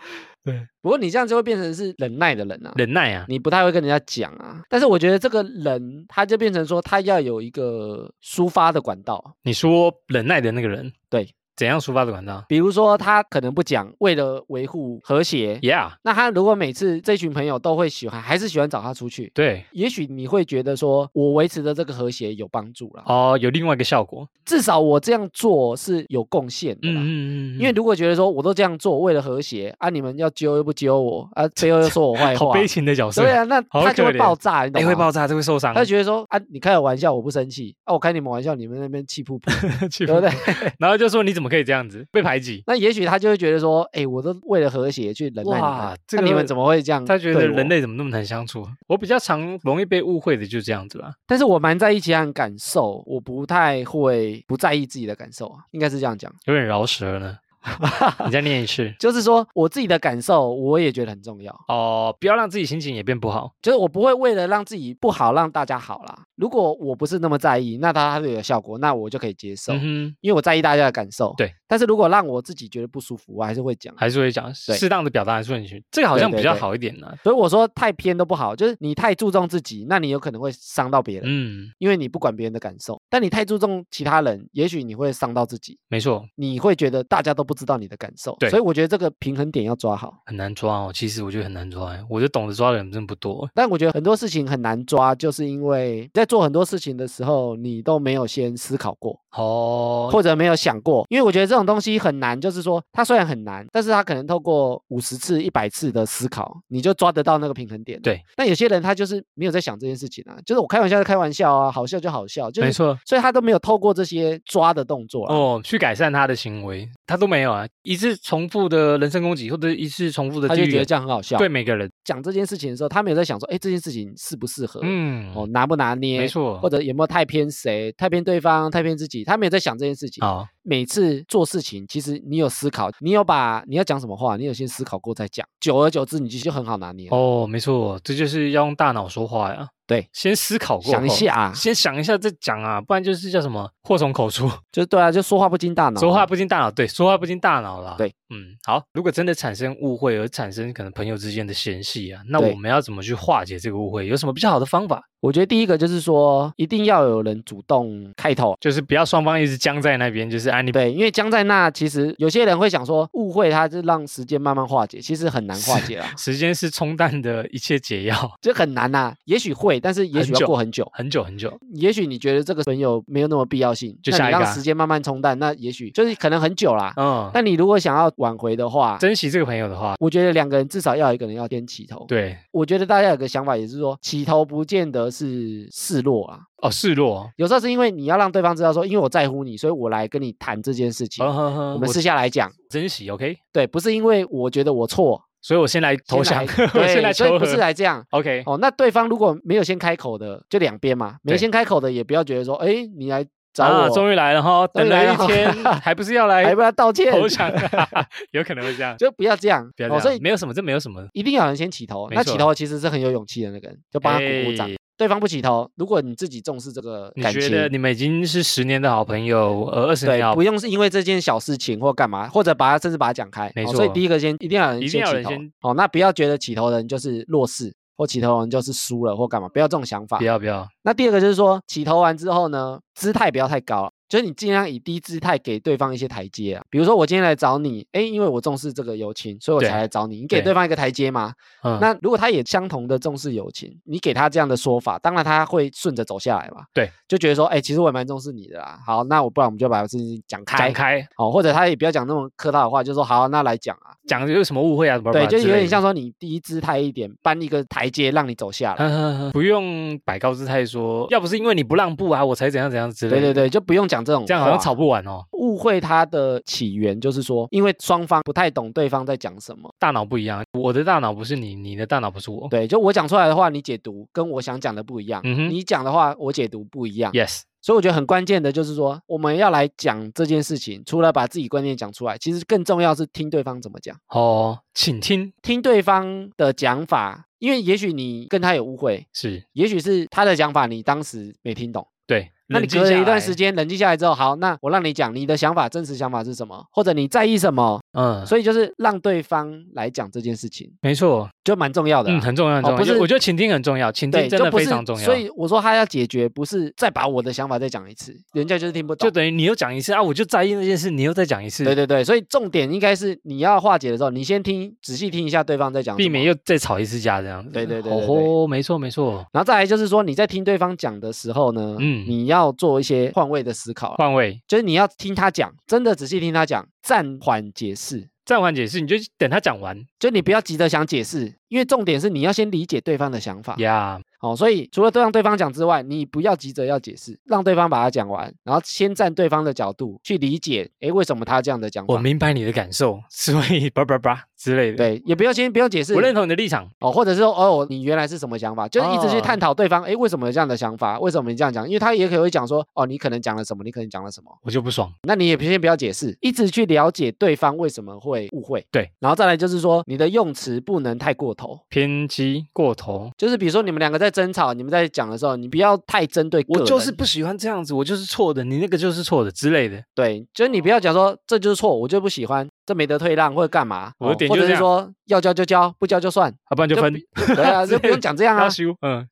对，不过你这样就会变成是忍耐的人啊。忍耐啊，你不太会跟人家讲啊，但是我觉得这个人他就变成说他要有一个抒发的管道，你说忍耐的那个人，对，怎样抒发的管道比如说他可能不讲，为了维护和谐，？Yeah，那他如果每次这群朋友都会喜欢，还是喜欢找他出去，对，也许你会觉得说我维持的这个和谐有帮助了，哦，有另外一个效果。至少我这样做是有贡献的啦。嗯嗯嗯，因为如果觉得说我都这样做为了和谐啊，你们要揪又不揪我啊，*laughs* 最后又说我坏话，好悲情的角色，对啊，那他就会爆炸，你懂哎，吗？会爆炸，就会受伤，他觉得说啊，你开个玩笑，我不生气啊，我开你们玩笑，你们那边气噗噗，*laughs* 气对不对？*laughs* 然后就说你怎么可以这样子被排挤？那也许他就会觉得说，哎，我都为了和谐去忍耐你哇们，这个会那你们怎么会这样？他觉得人，类怎么那么难相处？我比较常容易被误会的就是这样子啦。但是我蛮在意其他人感受，我不太会不在意自己的感受啊，应该是这样讲，有点饶舌呢。*laughs* 你再念一次就是说我自己的感受，我也觉得很重要。哦，不要让自己心情也变不好。就是我不会为了让自己不好，让大家好啦。如果我不是那么在意，那它它有效果，那我就可以接受，嗯，因为我在意大家的感受。对，但是如果让我自己觉得不舒服，我还是会讲。还是会讲适当的表达还是顺序，这个好像比较好一点呢。所以我说太偏都不好，就是你太注重自己，那你有可能会伤到别人，嗯，因为你不管别人的感受。但你太注重其他人，也许你会伤到自己，没错，你会觉得大家都不知道你的感受。对所以我觉得这个平衡点要抓好。很难抓哦。其实我觉得很难抓欸，我就懂得抓的人真不多。但我觉得很多事情很难抓，就是因为在做很多事情的时候，你都没有先思考过。哦，或者没有想过，因为我觉得这种东西很难，就是说它虽然很难，但是它可能透过五十次、一百次的思考，你就抓得到那个平衡点。对，那有些人他就是没有在想这件事情啊，就是我开玩笑就开玩笑啊，好笑就好笑，就是没错，所以他都没有透过这些抓的动作啊。哦，去改善他的行为，他都没有啊，一次重复的人身攻击，或者一次重复的他就觉得这样很好笑。对每个人，讲这件事情的时候，他没有在想说，哎，这件事情适不适合，嗯，哦，拿不拿捏，没错，或者有没有太偏谁，太偏对方，太偏自己，他没有在想这件事情。好，每次做事情，其实你有思考，你有把你要讲什么话，你有先思考过再讲，久而久之，你其实就很好拿捏了。哦，没错，这就是要用大脑说话呀。对，先思考过，想一下啊先想一下再讲啊，不然就是叫什么祸从口出，就对啊，就说话不经大脑啊，说话不经大脑，对，说话不经大脑了。对，嗯，好，如果真的产生误会而产生可能朋友之间的嫌隙啊，那我们要怎么去化解这个误会？有什么比较好的方法？我觉得第一个就是说，一定要有人主动开头。就是不要双方一直僵在那边，就是啊你对，因为僵在那，其实有些人会想说，误会它是让时间慢慢化解，其实很难化解啊，时间是冲淡的一切解药，*laughs* 这很难呐、也许会，但是也许要过很久。很久很久。也许你觉得这个朋友没有那么必要性，就下一个啊让时间慢慢冲淡，那也许就是可能很久啦。嗯，但你如果想要挽回的话，珍惜这个朋友的话，我觉得两个人至少要有一个人要先起头。对我觉得大家有个想法，也是说起头不见得是示弱啊，哦，示弱，有时候是因为你要让对方知道说，因为我在乎你，所以我来跟你谈这件事情，呵呵呵我们私下来讲。珍惜，OK。对，不是因为我觉得我错所以我先来投降，*laughs* 对，来所以不是来这样。，OK。哦，那对方如果没有先开口的，就两边嘛，没对先开口的也不要觉得说，哎，你来找啊，终于来了哈，等了了一天，*laughs* 还不是要来还不要道歉，投降？*laughs* 有可能会这样，就不要这样。哦，不要这样，所以没有什么，这没有什么，一定要有人先起头。那起头其实是很有勇气的那个人，就帮他鼓鼓掌哎。对方不起头，如果你自己重视这个感情你觉得，你们已经是十年的好朋友，呃，二十年不用是因为这件小事情或干嘛，或者把它甚至把它讲开。没哦所以第一个先一定要有人先起头。哦，那不要觉得起头的人就是弱势，或起头完就是输了或干嘛，不要这种想法不。要不要，那第二个就是说，起头完之后呢，姿态不要太高，就是你尽量以低姿态给对方一些台阶啊。比如说我今天来找你，哎，因为我重视这个友情，所以我才来找你。你给对对方一个台阶嘛。嗯，那如果他也相同的重视友情，你给他这样的说法，当然他会顺着走下来嘛。对，就觉得说，哎，其实我也蛮重视你的啦。好，那我不然我们就把事情讲开讲。开哦，或者他也不要讲那种客套的话，就说好，那来讲啊。讲有什么误会啊？对，就有点像说，说你低姿态一点，搬一个台阶让你走下来。呵呵呵不用摆高姿态说，要不是因为你不让步啊，我才怎样怎样之类的。对对对，就不用讲这种，这样好像吵不完哦，误会它的起源就是说，因为双方不太懂对方在讲什么。大脑不一样，我的大脑不是你，你的大脑不是我。对，就我讲出来的话，你解读跟我想讲的不一样。嗯哼你讲的话，我解读不一样。Yes，所以我觉得很关键的就是说，我们要来讲这件事情，除了把自己观念讲出来，其实更重要是听对方怎么讲，哦，请听，听对方的讲法，因为也许你跟他有误会，是也许是他的讲法你当时没听懂。对。那你隔了一段时间冷静下来之后，好，那我让你讲你的想法，真实想法是什么，或者你在意什么，嗯，所以就是让对方来讲这件事情，没错，就蛮重要的啦。嗯，很重要，很重要。哦不是我觉得倾听很重要，倾对，听真的就非常重要。所以我说他要解决，不是再把我的想法再讲一次，人家就是听不懂。就等于你又讲一次啊，我就在意那件事，你又再讲一次，对对对，所以重点应该是你要化解的时候，你先听，仔细听一下对方在讲，避免又再吵一次架这样子。对对对对对哦，没错没错，然后再来就是说你在听对方讲的时候呢，嗯你要做一些换位的思考啊，换位。就是你要听他讲，真的仔细听他讲，暂缓解释。暂缓解释，你就等他讲完。就你不要急着想解释，因为重点是你要先理解对方的想法。呀。哦，所以除了对让对方讲之外，你不要急着要解释，让对方把它讲完，然后先站对方的角度去理解，诶，为什么他这样的讲我？明白你的感受，所以 *laughs* 叭叭叭之类的。，对，也不要先不用解释我，认同你的立场。哦，或者是说哦，你原来是什么想法，就是一直去哦探讨对方，诶，为什么有这样的想法？为什么你这样讲？因为他也可能会讲说，哦，你可能讲了什么，你可能讲了什么，我就不爽。那你也先不要解释，一直去了解对方为什么会误会。对，然后再来就是说，你的用词不能太过头，偏激过头，就是比如说你们两个在争吵，你们在讲的时候，你不要太针对我。就是不喜欢这样子，我就是错的，你那个就是错的之类的。对，就是你不要讲说这就是错，我就不喜欢，这没得退让或者干嘛，我的哦或者点就是说要交就交，不交就算，要不然就分。对啊，就不用讲这样啊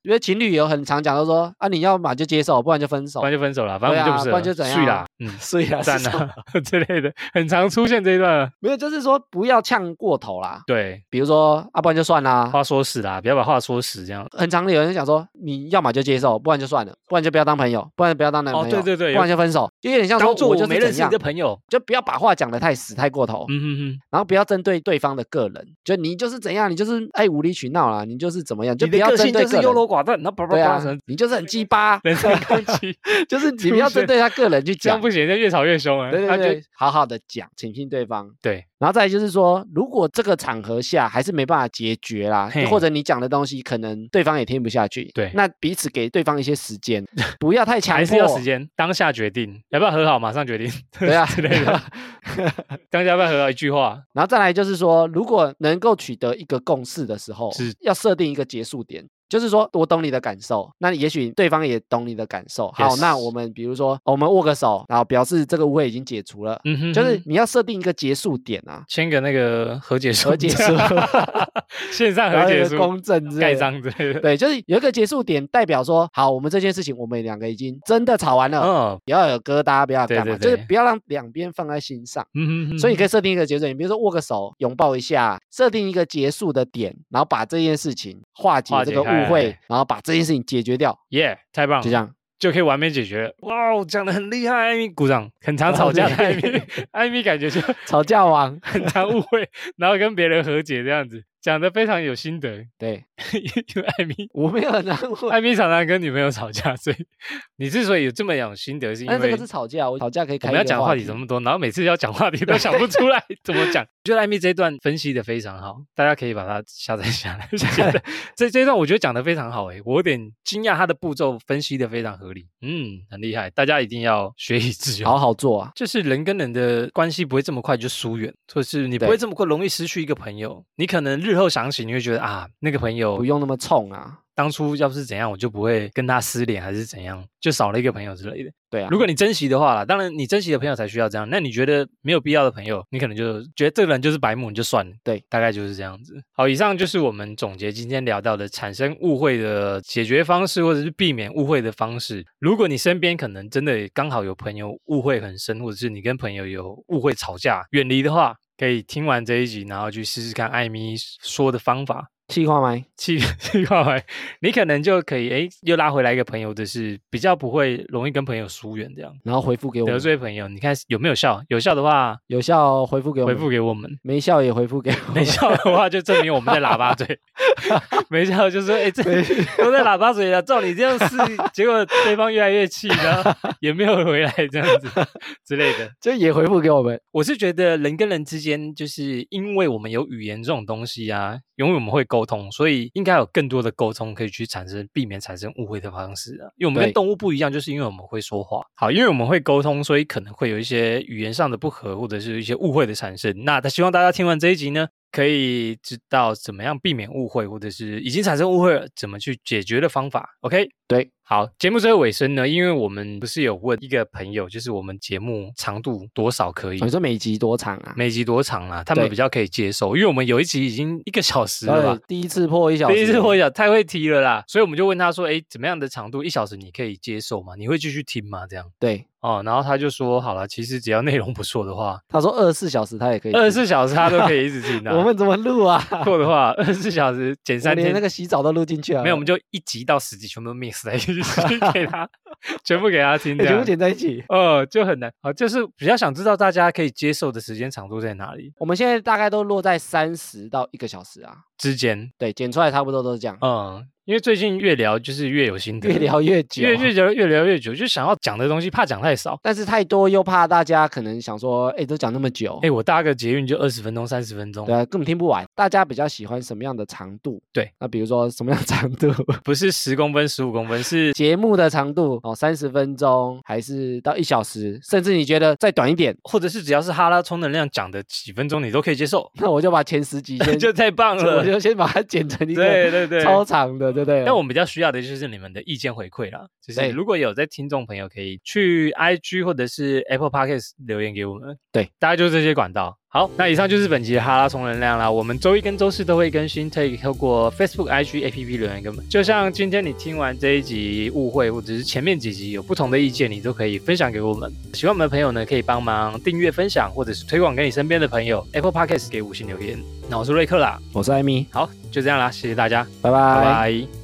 因为情侣有很常讲，都说啊，你要嘛就接受，不然就分手不。然就分手了，反正我就不是不然就怎样啊睡啦，嗯，所以啊，*laughs* 赞是什么啊 *laughs* 之类的，很常出现这一段。没有，就是说不要呛过头啦。对，比如说啊，不然就算啦。话说死啦，不要把话说死，这样。很常有人讲说，你要么就接受，不然就算了，不然就不要当朋友，不然不要当男朋友，哦对对对不然就分手，就有点像说做我就没认识你的，朋友，就不要把话讲的太死太过头，嗯哼哼，然后不要针对对方的个人，就你就是怎样，你就是爱无理取闹啦，你就是怎么样，就不要个性就是优。柔寡断，然后叭叭叭，你就是很鸡巴，*laughs* 人身攻击，*laughs* 就是你不要针对他个人去讲，这样不行，就越吵越凶啊。对对对，好好的讲，倾听对方。对，然后再来就是说，如果这个场合下还是没办法解决啦嘿，或者你讲的东西可能对方也听不下去，对那彼此给对方一些时间，不要太强迫，*laughs* 还是要时间，当下决定要不要和好，马上决定对啊之类的。当下要不要和好，一句话，然后再来就是说，如果能够取得一个共识的时候，是要设定一个结束点。就是说我懂你的感受，那也许对方也懂你的感受。好那我们比如说，我们握个手，然后表示这个误会已经解除了。嗯哼，就是你要设定一个结束点啊，签个那个和解书，和解书 *laughs* 线上和解书，公证盖的。章之类的。对，就是有一个结束点，代表说，好，我们这件事情我们两个已经真的吵完了，嗯不要有疙瘩，不要干嘛，就是不要让两边放在心上。嗯哼哼，所以你可以设定一个结束点，比如说握个手、拥抱一下，设定一个结束的点，然后把这件事情化解这个化解开误会来，然后把这件事情解决掉，耶，太棒了，就这样。就可以完美解决。哇哦，讲的很厉害，艾米鼓掌。很常吵架的 *laughs* 艾米，艾米感觉就 *laughs* 吵架王，很常误会，然后跟别人和解这样子，讲的非常有心得。对因为艾米，*laughs* 我没有很难过，艾米常常跟女朋友吵架，所以你之所以有这么有心得，是因为但这个是吵架，我吵架可以我们要讲话题题这么多，然后每次要讲话题都想不出来怎么讲。我觉得艾米这一段分析的非常好，大家可以把它下载下来。*laughs* 觉得 *laughs* 这这一段我觉得讲的非常好，诶，我有点惊讶他的步骤分析的非常合理，嗯，很厉害，大家一定要学以致用。好好做啊。就是人跟人的关系不会这么快就疏远，或是你不会这么快容易失去一个朋友。你可能日后想起，你会觉得啊，那个朋友不用那么冲啊，当初要是怎样，我就不会跟他失联，还是怎样，就少了一个朋友之类的。对啊。如果你珍惜的话啦，当然你珍惜的朋友才需要这样。那你觉得没有必要的朋友，你可能就觉得这个人就是白目，你就算了。对，大概就是这样子。好，以上就是我们总结今天聊到的产生误会的解决方式，或者是避免误会的方式。如果你身边可能真的刚好有朋友误会很深，或者是你跟朋友有误会吵架远离的话，可以听完这一集，然后去试试看艾米说的方法。气话麦，气 *laughs* 气化为，你可能就可以哎，又拉回来一个朋友的是比较不会容易跟朋友疏远这样。然后回复给我得，罪朋友，你看有没有效？有效的话，有效回复给我们回，复给我们；没效也回复给我们。没效的话，就证明我们在喇叭嘴。*laughs* 没效就说哎，这都在喇叭嘴了，照你这样试，结果对方越来越气，然后 *laughs* 也没有回来这样子之类的。就也回复给我们。我是觉得人跟人之间，就是因为我们有语言这种东西啊，因为我们会沟通，所以应该有更多的沟通可以去产生避免产生误会的方式啊。因为我们跟动物不一样，就是因为我们会说话。好，因为我们会沟通，所以可能会有一些语言上的不合，或者是一些误会的产生。那他希望大家听完这一集呢，可以知道怎么样避免误会，或者是已经产生误会了，怎么去解决的方法。OK，对，好，节目最后尾声呢，因为我们不是有问一个朋友，就是我们节目长度多少可以哦你说每集多长啊？每集多长啊、他们比较可以接受，因为我们有一集已经一个小时了吧，，第一次破一小时，第一次破一小时太会提了啦，所以我们就问他说，哎，怎么样的长度一小时你可以接受吗？你会继续听吗？这样对，哦，然后他就说，好了，其实只要内容不错的话，他说二十四小时他也可以听，二十四小时他都可以一直听的、*laughs* 我们怎么录啊？*laughs* 错的话，二十四小时减三天连那。个洗澡都录进去了，没有，我们就一集到十集全部 mix 在一起给他，全部给他听，*laughs* 全部剪在一起。呃，就很难。啊，就是比较想知道大家可以接受的时间长度在哪里。我们现在大概都落在三十到一个小时啊，之间。对，剪出来差不多都是这样，嗯，因为最近越聊就是越有心得，越聊越久，越越聊越聊越久，就想要讲的东西怕讲太少。但是太多又怕大家可能想说，哎，都讲那么久哎，，我搭个捷运就二十分钟、三十分钟对，啊，根本听不完。大家比较喜欢什么样的长度？对，那比如说什么样的长度？*laughs* 不是十公分、十五公分，是节目的长度哦，三十分钟还是到一小时，甚至你觉得再短一点，或者是只要是哈拉充能量讲的几分钟，你都可以接受，那我就把前十集 *laughs* 先，就太棒我了。就先把它剪成一个对对对，超长的，对不对？那我们比较需要的就是你们的意见回馈啦，就是如果有在听众朋友可以去 IG 或者是 Apple Podcast 留言给我们，对，大概就是这些管道。好，那以上就是本期的哈拉充能量啦。我们周一跟周四都会更新，可以透过 Facebook、IG、APP 留言给我们。就像今天你听完这一集误会，或者是前面几集有不同的意见，你都可以分享给我们。喜欢我们的朋友呢，可以帮忙订阅、分享，或者是推广给你身边的朋友。Apple Podcast 给五星留言。那我是瑞克啦，我是艾米，好，就这样啦，谢谢大家，拜拜。拜。拜